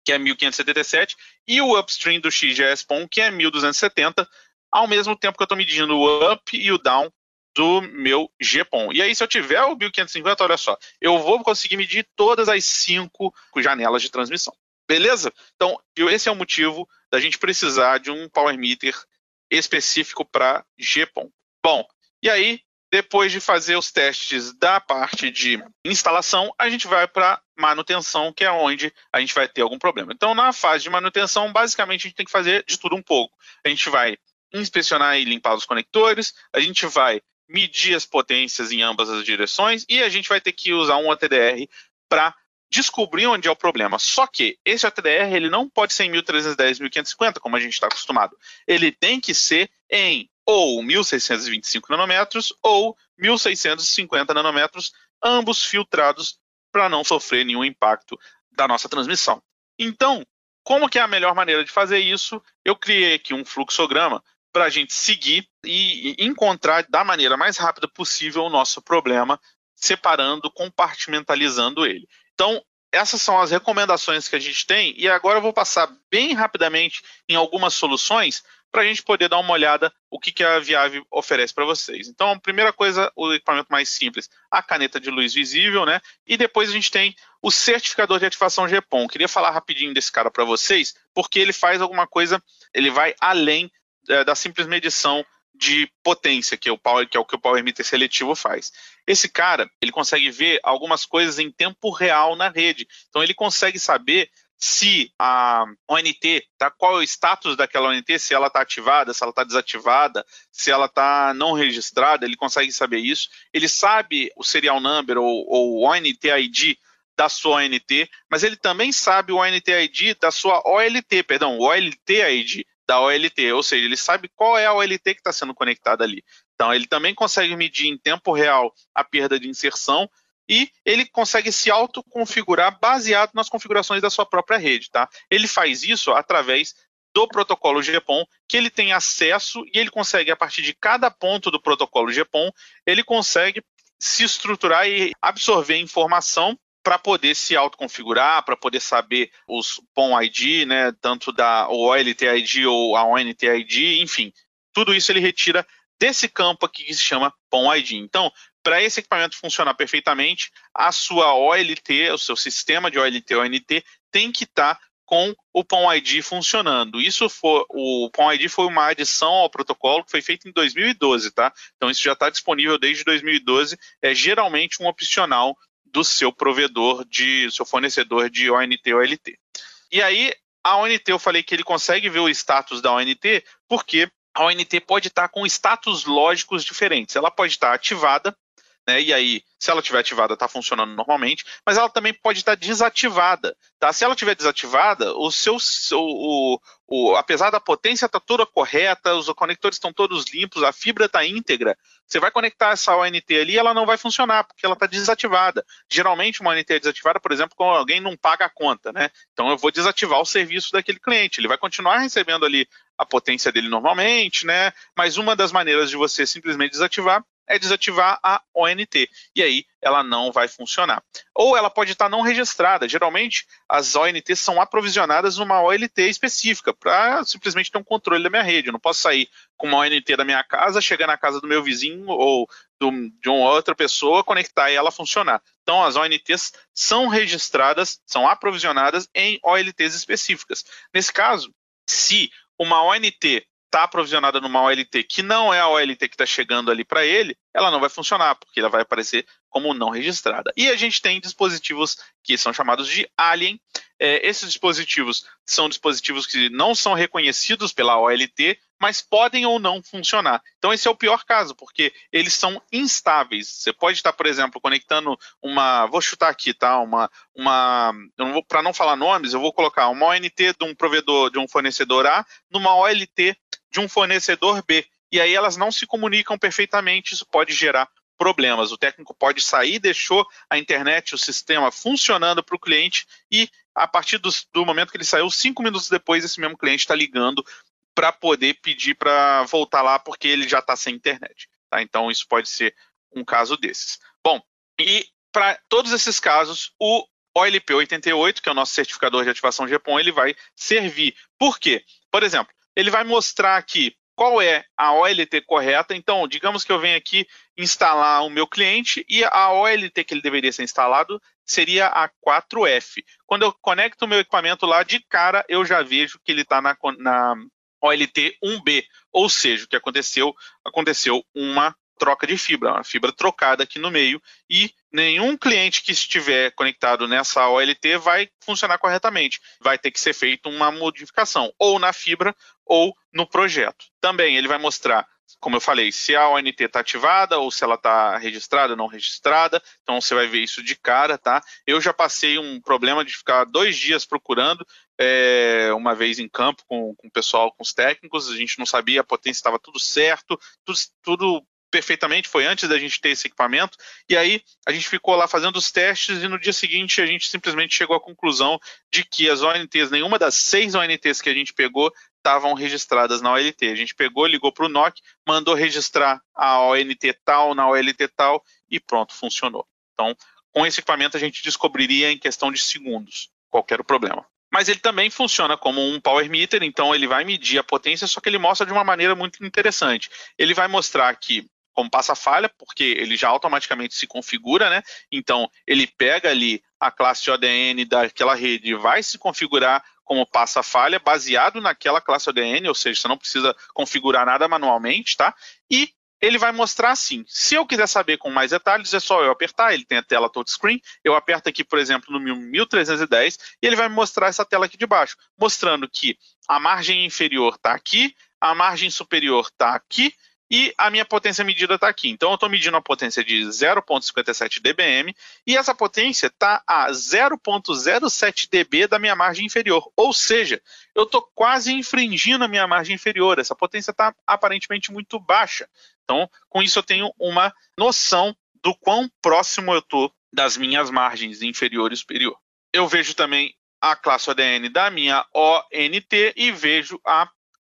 que é 1577, e o upstream do XGS-PON, que é 1270, ao mesmo tempo que eu estou medindo o up e o down do meu GPON. E aí, se eu tiver o 1550, olha só, eu vou conseguir medir todas as cinco janelas de transmissão. Beleza? Então, esse é o motivo da gente precisar de um power meter específico para GPON. Bom, e aí, depois de fazer os testes da parte de instalação, a gente vai para manutenção, que é onde a gente vai ter algum problema. Então, na fase de manutenção, basicamente a gente tem que fazer de tudo um pouco. A gente vai inspecionar e limpar os conectores, a gente vai medir as potências em ambas as direções e a gente vai ter que usar um ATDR para descobrir onde é o problema. Só que esse ATDR ele não pode ser em 1310, 1550, como a gente está acostumado. Ele tem que ser em ou 1625 nanômetros ou 1650 nanômetros, ambos filtrados para não sofrer nenhum impacto da nossa transmissão. Então, como que é a melhor maneira de fazer isso? Eu criei aqui um fluxograma para a gente seguir e encontrar da maneira mais rápida possível o nosso problema, separando, compartimentalizando ele. Então, essas são as recomendações que a gente tem, e agora eu vou passar bem rapidamente em algumas soluções para a gente poder dar uma olhada o que, que a Viave oferece para vocês. Então, a primeira coisa, o equipamento mais simples, a caneta de luz visível, né? E depois a gente tem o certificador de ativação GPON. Queria falar rapidinho desse cara para vocês, porque ele faz alguma coisa, ele vai além é, da simples medição de potência, que é, o power, que é o que o Power Meter seletivo faz. Esse cara, ele consegue ver algumas coisas em tempo real na rede. Então ele consegue saber se a ONT, tá, qual é o status daquela ONT, se ela está ativada, se ela está desativada, se ela está não registrada, ele consegue saber isso. Ele sabe o serial number ou, ou ONT ID da sua ONT, mas ele também sabe o ONT ID da sua OLT, perdão, OLT ID da OLT, ou seja, ele sabe qual é a OLT que está sendo conectada ali. Então, ele também consegue medir em tempo real a perda de inserção e ele consegue se autoconfigurar baseado nas configurações da sua própria rede, tá? Ele faz isso através do protocolo GPON, que ele tem acesso e ele consegue, a partir de cada ponto do protocolo GPON, ele consegue se estruturar e absorver informação para poder se autoconfigurar, para poder saber os PON ID, né, tanto da OLT ID ou a ONT ID, enfim, tudo isso ele retira desse campo aqui que se chama PON ID. Então, para esse equipamento funcionar perfeitamente, a sua OLT, o seu sistema de OLT ONT, tem que estar tá com o PON ID funcionando. Isso foi o PON ID foi uma adição ao protocolo que foi feita em 2012, tá? Então isso já está disponível desde 2012. É geralmente um opcional do seu provedor de seu fornecedor de ONT ou OLT. E aí a ONT eu falei que ele consegue ver o status da ONT porque a ONT pode estar com status lógicos diferentes. Ela pode estar ativada né? E aí, se ela estiver ativada, está funcionando normalmente, mas ela também pode estar desativada. Tá? Se ela estiver desativada, o seu, o, o, apesar da potência estar tá toda correta, os conectores estão todos limpos, a fibra está íntegra, você vai conectar essa ONT ali, ela não vai funcionar porque ela está desativada. Geralmente uma ONT é desativada, por exemplo, quando alguém não paga a conta, né? Então eu vou desativar o serviço daquele cliente. Ele vai continuar recebendo ali a potência dele normalmente, né? Mas uma das maneiras de você simplesmente desativar é desativar a ONT. E aí ela não vai funcionar. Ou ela pode estar não registrada. Geralmente, as ONTs são aprovisionadas numa OLT específica, para simplesmente ter um controle da minha rede. Eu não posso sair com uma ONT da minha casa, chegar na casa do meu vizinho ou do, de uma outra pessoa, conectar e ela funcionar. Então, as ONTs são registradas, são aprovisionadas em OLTs específicas. Nesse caso, se uma ONT está aprovisionada numa OLT que não é a OLT que está chegando ali para ele, ela não vai funcionar, porque ela vai aparecer como não registrada. E a gente tem dispositivos que são chamados de Alien. É, esses dispositivos são dispositivos que não são reconhecidos pela OLT, mas podem ou não funcionar. Então esse é o pior caso, porque eles são instáveis. Você pode estar, por exemplo, conectando uma, vou chutar aqui, tá? Uma, uma, para não falar nomes, eu vou colocar uma ONT de um provedor, de um fornecedor A, numa OLT de um fornecedor B. E aí elas não se comunicam perfeitamente, isso pode gerar problemas. O técnico pode sair, deixou a internet, o sistema funcionando para o cliente e a partir do, do, momento que ele saiu, cinco minutos depois, esse mesmo cliente está ligando para poder pedir para voltar lá porque ele já está sem internet. Tá? Então isso pode ser um caso desses. Bom, e para todos esses casos, o OLP 88, que é o nosso certificador de ativação GPON, ele vai servir. Por quê? Por exemplo, ele vai mostrar aqui qual é a OLT correta. Então, digamos que eu venho aqui instalar o meu cliente e a OLT que ele deveria ser instalado seria a 4F. Quando eu conecto o meu equipamento lá, de cara eu já vejo que ele está na, na OLT 1B, ou seja, o que aconteceu? Aconteceu uma troca de fibra, uma fibra trocada aqui no meio e nenhum cliente que estiver conectado nessa OLT vai funcionar corretamente. Vai ter que ser feita uma modificação ou na fibra ou no projeto. Também ele vai mostrar como eu falei, se a ONT está ativada ou se ela está registrada ou não registrada. Então você vai ver isso de cara, tá? Eu já passei um problema de ficar dois dias procurando, é, uma vez em campo com, com o pessoal, com os técnicos, a gente não sabia, a potência estava tudo certo, tudo, tudo perfeitamente, foi antes da gente ter esse equipamento, e aí a gente ficou lá fazendo os testes e no dia seguinte a gente simplesmente chegou à conclusão de que as ONTs, nenhuma das seis ONTs que a gente pegou estavam registradas na OLT. A gente pegou, ligou para o NOC, mandou registrar a ONT tal na OLT tal e pronto, funcionou. Então, com esse equipamento a gente descobriria em questão de segundos qualquer problema mas ele também funciona como um power meter, então ele vai medir a potência, só que ele mostra de uma maneira muito interessante. Ele vai mostrar que como passa falha, porque ele já automaticamente se configura, né? Então ele pega ali a classe ODN daquela rede vai se configurar como passa falha baseado naquela classe ODN, ou seja, você não precisa configurar nada manualmente, tá? E ele vai mostrar assim. Se eu quiser saber com mais detalhes, é só eu apertar, ele tem a tela touchscreen, eu aperto aqui, por exemplo, no 1310, e ele vai mostrar essa tela aqui de baixo, mostrando que a margem inferior está aqui, a margem superior está aqui, e a minha potência medida está aqui. Então eu estou medindo a potência de 0,57 dBm e essa potência está a 0,07 dB da minha margem inferior. Ou seja, eu estou quase infringindo a minha margem inferior. Essa potência está aparentemente muito baixa. Então, com isso eu tenho uma noção do quão próximo eu estou das minhas margens inferior e superior. Eu vejo também a classe ODN da minha ONT e vejo a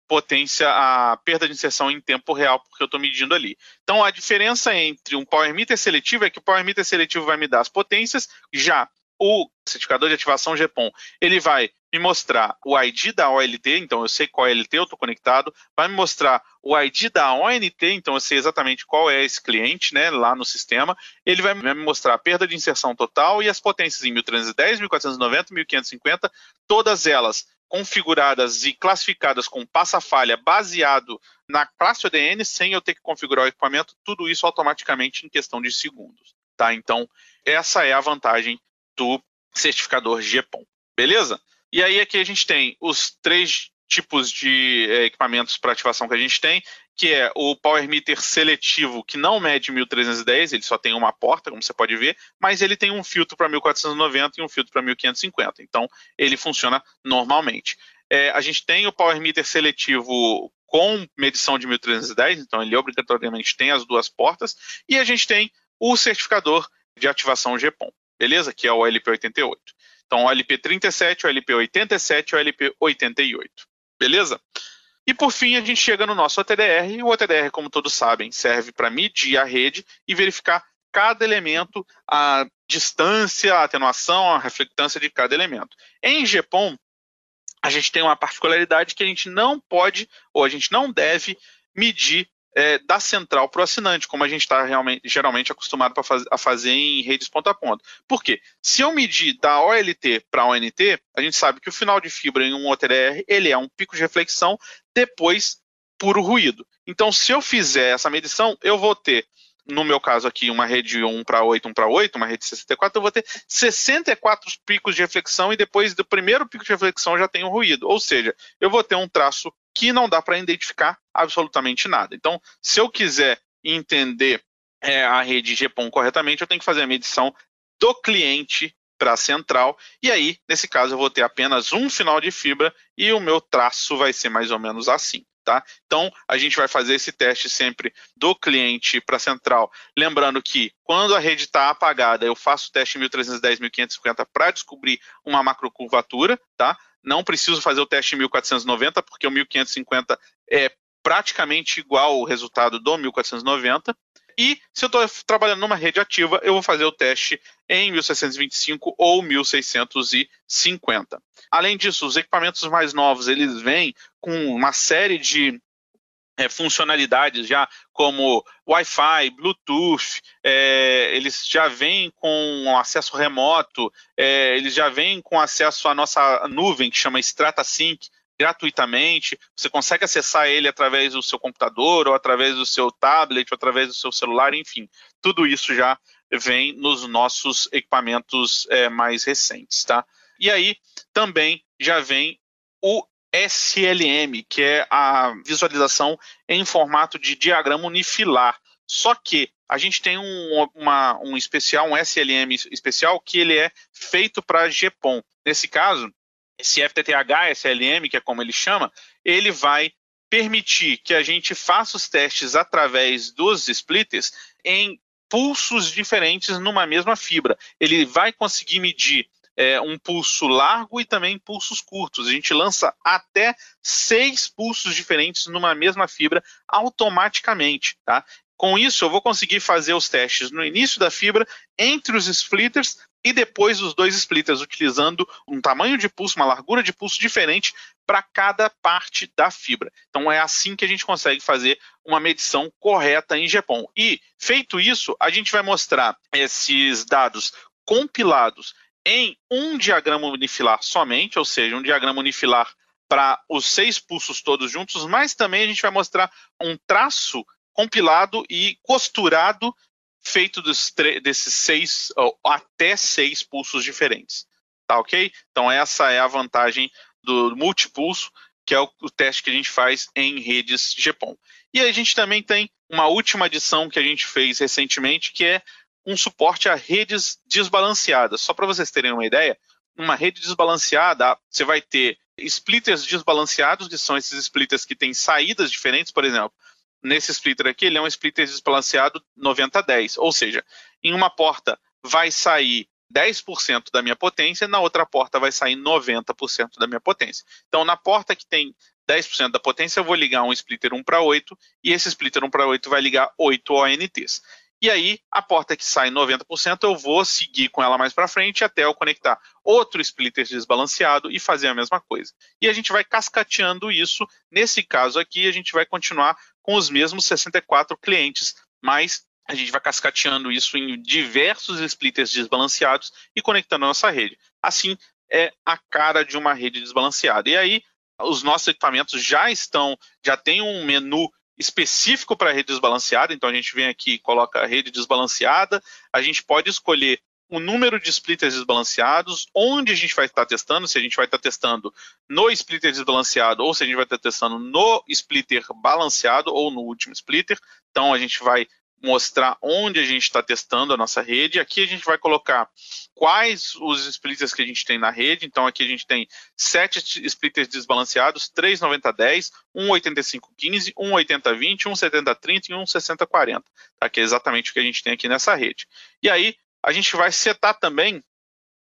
potência, a perda de inserção em tempo real, porque eu estou medindo ali. Então, a diferença entre um power meter seletivo é que o power meter seletivo vai me dar as potências, já o certificador de ativação GPON, ele vai me mostrar o ID da OLT, então eu sei qual LT eu estou conectado, vai me mostrar o ID da ONT, então eu sei exatamente qual é esse cliente, né, lá no sistema. Ele vai me mostrar a perda de inserção total e as potências em 1310, 1490, 1550, todas elas configuradas e classificadas com passa-falha baseado na classe ODN, sem eu ter que configurar o equipamento, tudo isso automaticamente em questão de segundos. tá? Então, essa é a vantagem do certificador GPON, beleza? E aí aqui a gente tem os três tipos de é, equipamentos para ativação que a gente tem, que é o Power Meter seletivo, que não mede 1310, ele só tem uma porta, como você pode ver, mas ele tem um filtro para 1490 e um filtro para 1550, então ele funciona normalmente. É, a gente tem o Power Meter seletivo com medição de 1310, então ele obrigatoriamente tem as duas portas, e a gente tem o certificador de ativação GPON, beleza? Que é o LP88. Então, o LP37, o LP87 e o LP88, beleza? E por fim, a gente chega no nosso OTDR, e o OTDR, como todos sabem, serve para medir a rede e verificar cada elemento, a distância, a atenuação, a reflectância de cada elemento. Em GPON, a gente tem uma particularidade que a gente não pode ou a gente não deve medir é, da central para o assinante, como a gente está geralmente acostumado faz, a fazer em redes ponta a ponta. Por quê? Se eu medir da OLT para a ONT, a gente sabe que o final de fibra em um OTDR ele é um pico de reflexão, depois puro ruído. Então, se eu fizer essa medição, eu vou ter no meu caso aqui, uma rede 1 para 8, 1 para 8, uma rede 64, eu vou ter 64 picos de reflexão e depois do primeiro pico de reflexão já tem ruído. Ou seja, eu vou ter um traço que não dá para identificar absolutamente nada. Então, se eu quiser entender é, a rede GPON corretamente, eu tenho que fazer a medição do cliente para a central, e aí, nesse caso, eu vou ter apenas um final de fibra e o meu traço vai ser mais ou menos assim. Tá? Então, a gente vai fazer esse teste sempre do cliente para a central. Lembrando que quando a rede está apagada, eu faço o teste 1310, 1550 para descobrir uma macrocurvatura. Tá? Não preciso fazer o teste 1490, porque o 1550 é praticamente igual o resultado do 1490. E se eu estou trabalhando numa rede ativa, eu vou fazer o teste em 1625 ou 1650. Além disso, os equipamentos mais novos eles vêm com uma série de é, funcionalidades já como Wi-Fi, Bluetooth, é, eles já vêm com acesso remoto, é, eles já vêm com acesso à nossa nuvem que chama StrataSync, gratuitamente. Você consegue acessar ele através do seu computador, ou através do seu tablet, ou através do seu celular, enfim. Tudo isso já vem nos nossos equipamentos é, mais recentes, tá? E aí também já vem o SLM, que é a visualização em formato de diagrama unifilar. Só que a gente tem um, uma, um especial, um SLM especial, que ele é feito para GPON. Nesse caso, esse FTTH, SLM, que é como ele chama, ele vai permitir que a gente faça os testes através dos splitters em pulsos diferentes numa mesma fibra. Ele vai conseguir medir é, um pulso largo e também pulsos curtos. A gente lança até seis pulsos diferentes numa mesma fibra automaticamente. Tá? Com isso, eu vou conseguir fazer os testes no início da fibra, entre os splitters e depois os dois splitters, utilizando um tamanho de pulso, uma largura de pulso diferente para cada parte da fibra. Então é assim que a gente consegue fazer uma medição correta em GPON. E feito isso, a gente vai mostrar esses dados compilados em um diagrama unifilar somente, ou seja, um diagrama unifilar para os seis pulsos todos juntos, mas também a gente vai mostrar um traço compilado e costurado feito desses seis, até seis pulsos diferentes. Tá ok? Então, essa é a vantagem do multipulso, que é o, o teste que a gente faz em redes GPON. E a gente também tem uma última adição que a gente fez recentemente, que é um suporte a redes desbalanceadas. Só para vocês terem uma ideia, uma rede desbalanceada, você vai ter splitters desbalanceados, que são esses splitters que têm saídas diferentes, por exemplo nesse splitter aqui, ele é um splitter desbalanceado 90-10, ou seja, em uma porta vai sair 10% da minha potência, na outra porta vai sair 90% da minha potência. Então, na porta que tem 10% da potência, eu vou ligar um splitter 1 para 8, e esse splitter 1 para 8 vai ligar 8 ONTs. E aí, a porta que sai 90%, eu vou seguir com ela mais para frente até eu conectar outro splitter desbalanceado e fazer a mesma coisa. E a gente vai cascateando isso. Nesse caso aqui, a gente vai continuar com os mesmos 64 clientes, mas a gente vai cascateando isso em diversos splitters desbalanceados e conectando a nossa rede. Assim é a cara de uma rede desbalanceada. E aí os nossos equipamentos já estão, já tem um menu específico para rede desbalanceada, então a gente vem aqui e coloca a rede desbalanceada, a gente pode escolher o número de splitters desbalanceados, onde a gente vai estar testando, se a gente vai estar testando no splitter desbalanceado ou se a gente vai estar testando no splitter balanceado ou no último splitter. Então a gente vai mostrar onde a gente está testando a nossa rede. Aqui a gente vai colocar quais os splitters que a gente tem na rede. Então aqui a gente tem sete splitters desbalanceados, 3 90-10, 1 85-15, 1 80-20, 1 70-30 e 1 60-40. Tá? Que é exatamente o que a gente tem aqui nessa rede. E aí a gente vai setar também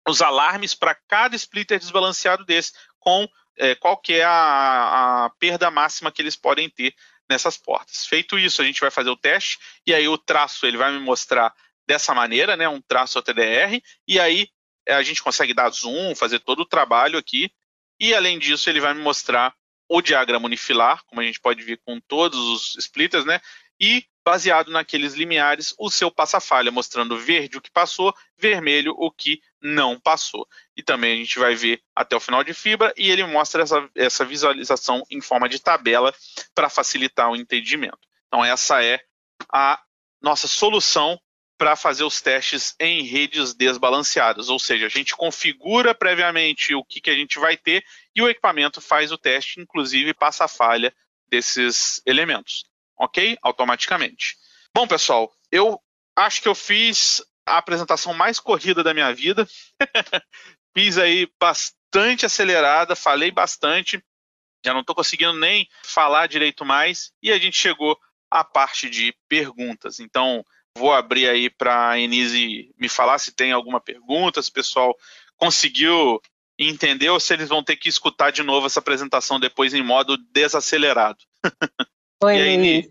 os alarmes para cada splitter desbalanceado desse, com é, qual que é a, a, perda máxima que eles podem ter nessas portas. Feito isso, a gente vai fazer o teste, e aí o traço ele vai me mostrar dessa maneira, né, um traço TDR, e aí a gente consegue dar zoom, fazer todo o trabalho aqui, e além disso ele vai me mostrar o diagrama unifilar, como a gente pode ver com todos os splitters, né, e baseado naqueles limiares, o seu passa-falha, mostrando verde o que passou, vermelho o que não passou. E também a gente vai ver até o final de fibra e ele mostra essa, essa visualização em forma de tabela para facilitar o entendimento. Então, essa é a nossa solução para fazer os testes em redes desbalanceadas, ou seja, a gente configura previamente o que, que a gente vai ter e o equipamento faz o teste, inclusive passa a falha desses elementos ok? Automaticamente. Bom, pessoal, eu acho que eu fiz a apresentação mais corrida da minha vida. fiz aí bastante acelerada, falei bastante, já não estou conseguindo nem falar direito mais, e a gente chegou à parte de perguntas. Então, vou abrir aí para a Enise me falar se tem alguma pergunta, se o pessoal conseguiu entender ou se eles vão ter que escutar de novo essa apresentação depois em modo desacelerado. Oi, Luiz.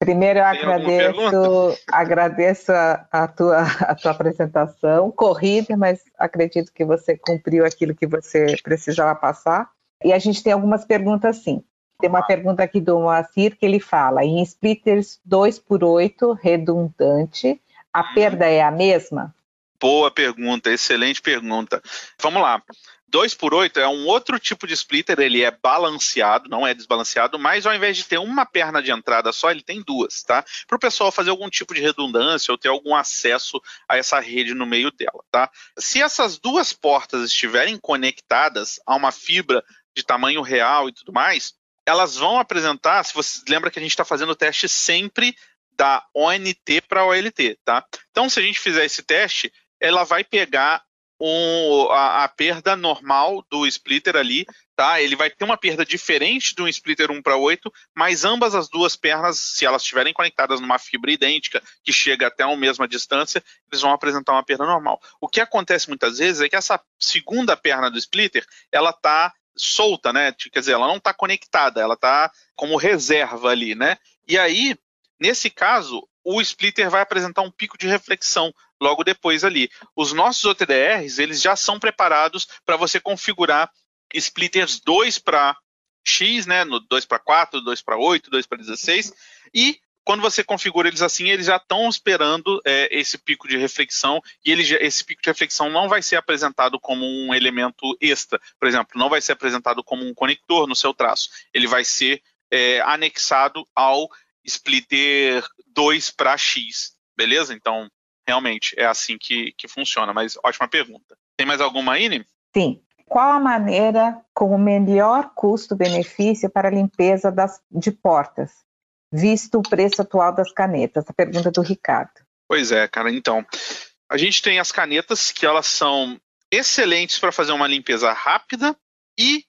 Primeiro eu agradeço, agradeço a, a, tua, a tua apresentação, corrida, mas acredito que você cumpriu aquilo que você precisava passar. E a gente tem algumas perguntas sim. Tem uma pergunta aqui do Moacir que ele fala: em splitters 2 por 8 redundante, a perda é a mesma? Boa pergunta, excelente pergunta. Vamos lá. 2 por 8 é um outro tipo de splitter, ele é balanceado, não é desbalanceado, mas ao invés de ter uma perna de entrada só, ele tem duas, tá? Para o pessoal fazer algum tipo de redundância ou ter algum acesso a essa rede no meio dela, tá? Se essas duas portas estiverem conectadas a uma fibra de tamanho real e tudo mais, elas vão apresentar, se você lembra que a gente está fazendo o teste sempre da ONT para OLT, tá? Então, se a gente fizer esse teste, ela vai pegar um, a, a, perda normal do splitter ali, tá? Ele vai ter uma perda diferente de um splitter 1 para 8, mas ambas as duas pernas, se elas estiverem conectadas numa fibra idêntica, que chega até a mesma distância, eles vão apresentar uma perda normal. O que acontece muitas vezes é que essa segunda perna do splitter, ela está solta, né? Quer dizer, ela não está conectada, ela está como reserva ali, né? E aí, nesse caso, o splitter vai apresentar um pico de reflexão logo depois ali. Os nossos OTDRs, eles já são preparados para você configurar splitters 2 para X, né, no 2 para 4, 2 para 8, 2 para 16, e quando você configura eles assim, eles já estão esperando é, esse pico de reflexão e ele, esse pico de reflexão não vai ser apresentado como um elemento extra, por exemplo, não vai ser apresentado como um conector no seu traço, ele vai ser é, anexado ao splitter 2 para X, beleza? Então, realmente é assim que, que funciona. Mas ótima pergunta. Tem mais alguma aí, Sim. Qual a maneira com o melhor custo-benefício para a limpeza das, de portas, visto o preço atual das canetas? A pergunta do Ricardo. Pois é, cara. Então, a gente tem as canetas que elas são excelentes para fazer uma limpeza rápida e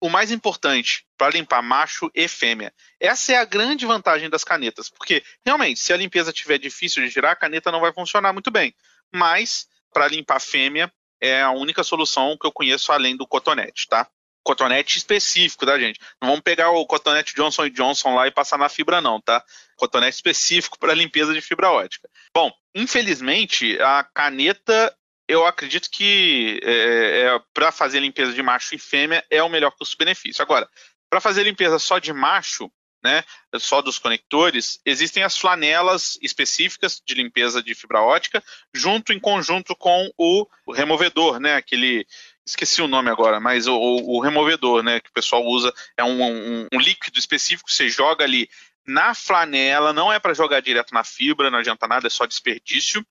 o mais importante, para limpar macho e fêmea. Essa é a grande vantagem das canetas, porque realmente, se a limpeza estiver difícil de girar, a caneta não vai funcionar muito bem. Mas, para limpar fêmea, é a única solução que eu conheço além do cotonete, tá? Cotonete específico, tá, gente? Não vamos pegar o cotonete Johnson Johnson lá e passar na fibra, não, tá? Cotonete específico para limpeza de fibra ótica. Bom, infelizmente, a caneta eu acredito que é, é, para fazer limpeza de macho e fêmea é o melhor custo-benefício. Agora, para fazer limpeza só de macho, né, só dos conectores, existem as flanelas específicas de limpeza de fibra ótica, junto em conjunto com o removedor, né, aquele esqueci o nome agora, mas o, o, removedor, né, que o pessoal usa, é um, um, um líquido específico, você joga ali na flanela, não é para jogar direto na fibra, não adianta nada, é só desperdício.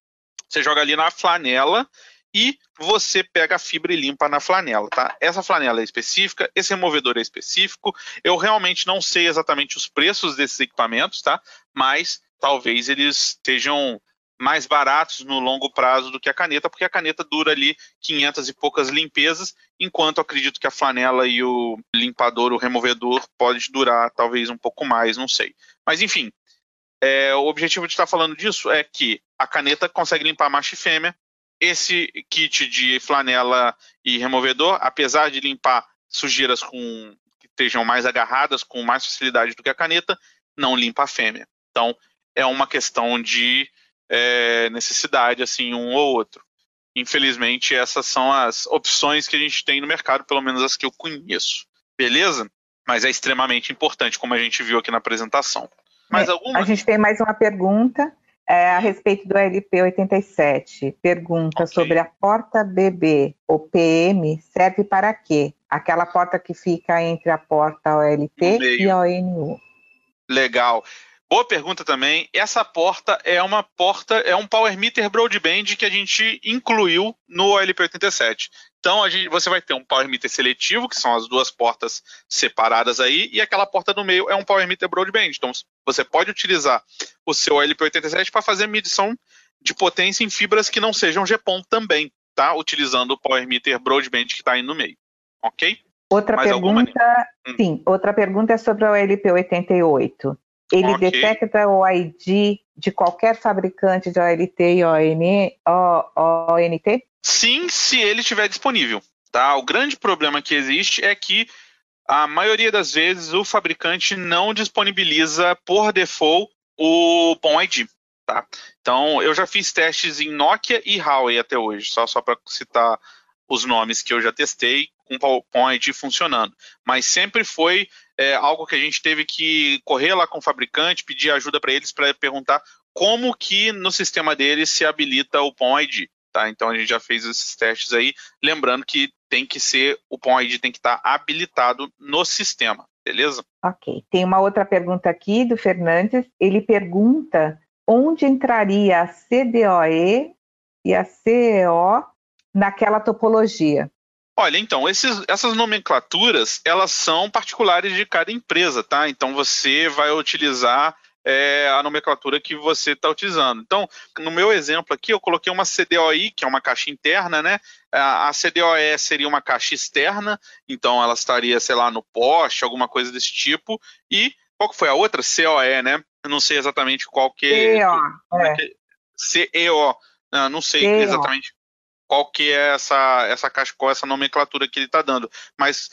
Você joga ali na flanela e você pega a fibra e limpa na flanela, tá? Essa flanela é específica, esse removedor é específico. Eu realmente não sei exatamente os preços desses equipamentos, tá? Mas talvez eles estejam mais baratos no longo prazo do que a caneta, porque a caneta dura ali 500 e poucas limpezas, enquanto acredito que a flanela e o limpador, o removedor, pode durar talvez um pouco mais, não sei. Mas enfim, é, o objetivo de estar falando disso é que a caneta consegue limpar macho e fêmea. Esse kit de flanela e removedor, apesar de limpar sujeiras com que estejam mais agarradas com mais facilidade do que a caneta, não limpa a fêmea. Então, é uma questão de é, necessidade, assim, um ou outro. Infelizmente, essas são as opções que a gente tem no mercado, pelo menos as que eu conheço. Beleza? Mas é extremamente importante, como a gente viu aqui na apresentação. Mais é, alguma? A gente tem mais uma pergunta é, a respeito do LP 87. Pergunta okay. sobre a porta BB ou PM serve para quê? Aquela porta que fica entre a porta OLT e a ONU. Legal. Boa pergunta também. Essa porta é uma porta, é um power meter broadband que a gente incluiu no LP87. Então gente, você vai ter um power meter seletivo, que são as duas portas separadas aí, e aquela porta no meio é um power meter broadband. Então você pode utilizar o seu LP87 para fazer medição de potência em fibras que não sejam GPON também, tá? Utilizando o power meter broadband que está aí no meio. Ok? Outra Mais pergunta, hum. sim, outra pergunta é sobre o LP88. Ele okay. detecta o ID de qualquer fabricante de OLT e ON, ONT? Sim, se ele estiver disponível. Tá? O grande problema que existe é que a maioria das vezes o fabricante não disponibiliza por default o POM ID. Tá? Então, eu já fiz testes em Nokia e Huawei até hoje, só, só para citar os nomes que eu já testei com o POM ID funcionando. Mas sempre foi é, algo que a gente teve que correr lá com o fabricante, pedir ajuda para eles para perguntar como que no sistema deles se habilita o POM ID. Tá? Então a gente já fez esses testes aí, lembrando que tem que ser, o POM ID tem que estar tá habilitado no sistema, beleza? Ok. Tem uma outra pergunta aqui do Fernandes. Ele pergunta onde entraria a CDOE e a CEO naquela topologia. Olha, então, esses, essas nomenclaturas, elas são particulares de cada empresa, tá? Então, você vai utilizar é, a nomenclatura que você está utilizando. Então, no meu exemplo aqui, eu coloquei uma CDOI, que é uma caixa interna, né? A CDOE seria uma caixa externa, então ela estaria, sei lá, no poste, alguma coisa desse tipo. E qual que foi a outra? COE, né? Eu não sei exatamente qual que é. CEO. É. é. CEO. Não, não sei CEO. exatamente qual que é essa, essa caixa, qual essa nomenclatura que ele está dando. Mas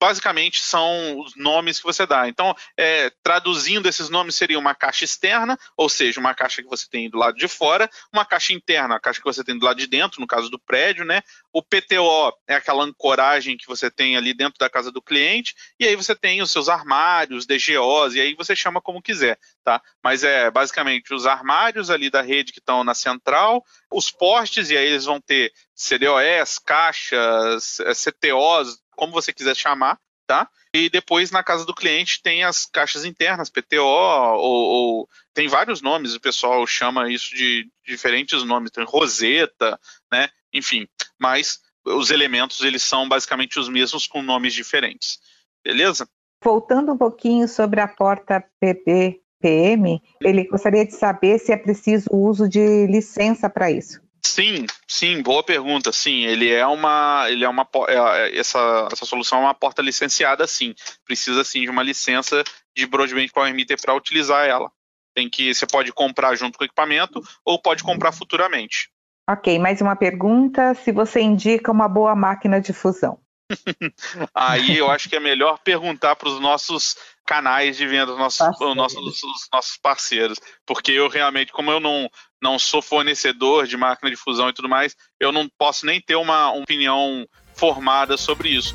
basicamente são os nomes que você dá. Então, é, traduzindo esses nomes seria uma caixa externa, ou seja, uma caixa que você tem do lado de fora, uma caixa interna, a caixa que você tem do lado de dentro, no caso do prédio, né? O PTO é aquela ancoragem que você tem ali dentro da casa do cliente, e aí você tem os seus armários, DGOs, e aí você chama como quiser, tá? Mas é basicamente os armários ali da rede que estão na central, os postes, e aí eles vão ter CDOS, caixas, CTOs, como você quiser chamar, tá? E depois na casa do cliente tem as caixas internas, PTO, ou, ou tem vários nomes, o pessoal chama isso de diferentes nomes, tem Roseta, né? Enfim, mas os elementos eles são basicamente os mesmos com nomes diferentes. Beleza? Voltando um pouquinho sobre a porta PPPM, ele gostaria de saber se é preciso o uso de licença para isso. Sim, sim, boa pergunta. Sim, ele é uma, ele é uma, é, é, essa, essa solução é uma porta licenciada, sim. Precisa sim de uma licença de broadband power meter para utilizar ela. Tem que, você pode comprar junto com o equipamento ou pode comprar futuramente. Ok, mais uma pergunta. Se você indica uma boa máquina de fusão? Aí eu acho que é melhor perguntar para os nossos canais de venda, os nossos, os nossos, os nossos parceiros, porque eu realmente, como eu não, não sou fornecedor de máquina de fusão e tudo mais, eu não posso nem ter uma opinião formada sobre isso.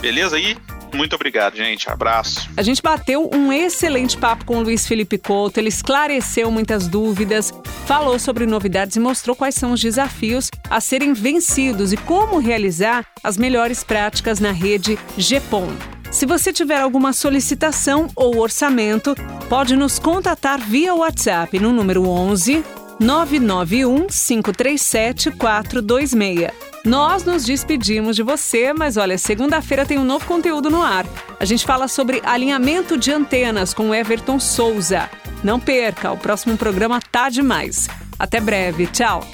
Beleza? E Muito obrigado, gente. Abraço. A gente bateu um excelente papo com o Luiz Felipe Couto, ele esclareceu muitas dúvidas, falou sobre novidades e mostrou quais são os desafios a serem vencidos e como realizar as melhores práticas na rede GPON. Se você tiver alguma solicitação ou orçamento, pode nos contatar via WhatsApp no número 11 991 537 426. Nós nos despedimos de você, mas olha, segunda-feira tem um novo conteúdo no ar. A gente fala sobre alinhamento de antenas com Everton Souza. Não perca, o próximo programa tá demais. Até breve, tchau!